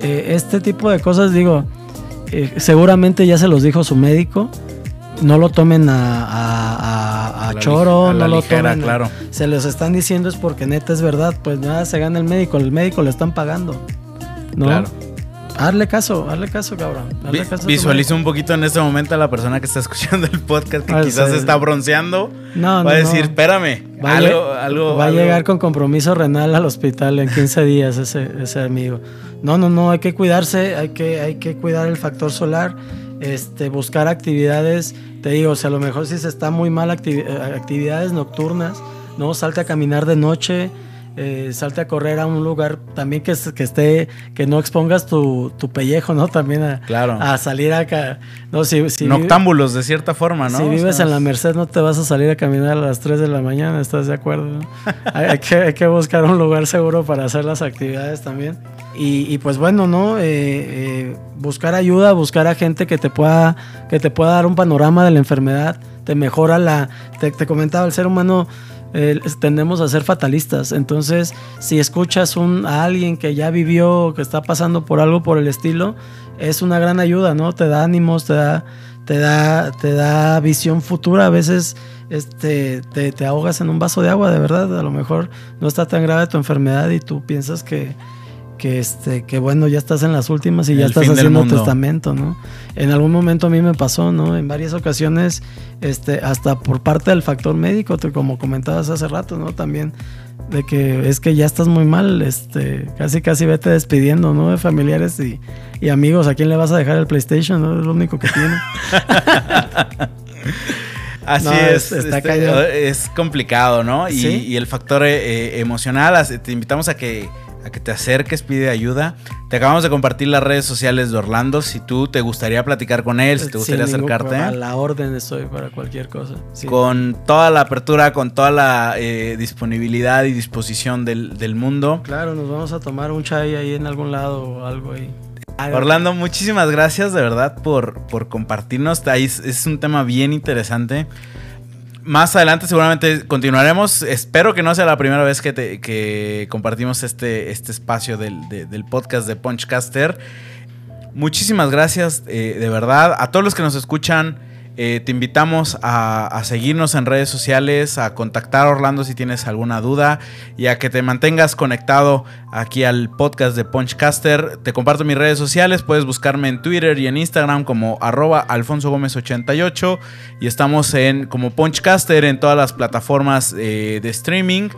Eh, este tipo de cosas, digo, eh, seguramente ya se los dijo su médico. No lo tomen a, choro, no lo tomen. Claro. se los están diciendo es porque neta es verdad. Pues nada, se gana el médico, el médico le están pagando. ¿no? Claro. Hazle caso, hazle caso, cabrón. visualiza un poquito en este momento a la persona que está escuchando el podcast que quizás está bronceando. No, va a decir, espérame, va algo, algo, Va a llegar con compromiso renal al hospital en 15 días ese, ese amigo. No, no, no, hay que cuidarse, hay que, hay que cuidar el factor solar, este, buscar actividades. Te digo, o sea, a lo mejor si se está muy mal actividades nocturnas, ¿no? Salte a caminar de noche eh, salte a correr a un lugar también que, que esté, que no expongas tu, pellejo, ¿no? También a, claro. a salir acá. No, si, si Noctámbulos, de cierta forma, ¿no? Si vives en la Merced, no te vas a salir a caminar a las 3 de la mañana, ¿estás de acuerdo? [LAUGHS] hay, que, buscar un lugar seguro para hacer las actividades también. Y, pues bueno, ¿no? Eh, eh, buscar ayuda, buscar a gente que te pueda, que te pueda dar un panorama de la enfermedad, te mejora la. Te, te comentaba, el ser humano tendemos a ser fatalistas. Entonces, si escuchas un, a alguien que ya vivió, que está pasando por algo por el estilo, es una gran ayuda, ¿no? Te da ánimos, te da, te da, te da visión futura. A veces este, te, te ahogas en un vaso de agua, de verdad. A lo mejor no está tan grave tu enfermedad y tú piensas que, que este que bueno ya estás en las últimas y ya estás haciendo testamento no en algún momento a mí me pasó no en varias ocasiones este hasta por parte del factor médico como comentabas hace rato no también de que es que ya estás muy mal este casi casi vete despidiendo no de familiares y, y amigos a quién le vas a dejar el PlayStation no es lo único que tiene. [LAUGHS] Así es, está este, es complicado, ¿no? Y, el factor eh, emocional, te invitamos a que a que te acerques, pide ayuda. Te acabamos de compartir las redes sociales de Orlando. Si tú te gustaría platicar con él, si te gustaría acercarte. A la orden estoy para cualquier cosa. Con toda la apertura, con toda la eh, disponibilidad y disposición del, mundo. Claro, nos vamos a tomar un chai ahí en algún lado o algo ahí. Orlando, muchísimas gracias de verdad por, por compartirnos. es un tema bien interesante más adelante seguramente continuaremos. Espero que no sea la primera vez que, compartimos este, este espacio del, del, podcast de Punchcaster. Muchísimas gracias, eh, de verdad. A todos los que nos escuchan, eh, te invitamos a, seguirnos en redes sociales, a contactar a Orlando si tienes alguna duda y a que te mantengas conectado aquí al podcast de Punchcaster. Te comparto mis redes sociales, puedes buscarme en Twitter y en Instagram como arroba Alfonso Gómez 88 y estamos en como Punchcaster en todas las plataformas eh, de streaming.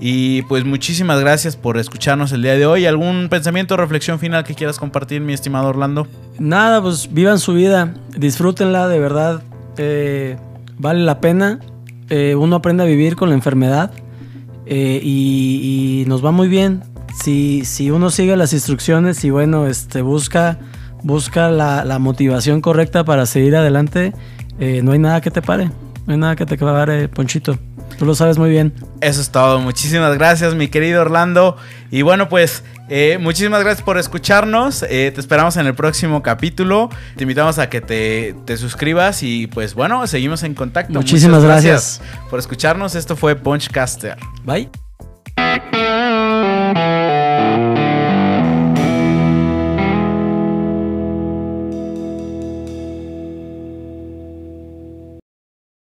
Y pues muchísimas gracias por escucharnos el día de hoy. ¿Algún pensamiento o reflexión final que quieras compartir, mi estimado Orlando? Nada, pues vivan su vida, disfrútenla, de verdad. Eh, vale la pena. Eh, uno aprende a vivir con la enfermedad eh, y, nos va muy bien. Si, si, uno sigue las instrucciones y bueno, este, busca, busca la, motivación correcta para seguir adelante, no hay nada que te pare. No hay nada que te pare, Ponchito. Tú lo sabes muy bien. Eso es todo. Muchísimas gracias, mi querido Orlando. Y bueno, pues eh, muchísimas gracias por escucharnos. Eh, te esperamos en el próximo capítulo. Te invitamos a que te, suscribas y pues bueno, seguimos en contacto. Muchísimas gracias. por escucharnos. Esto fue Punchcaster. Bye.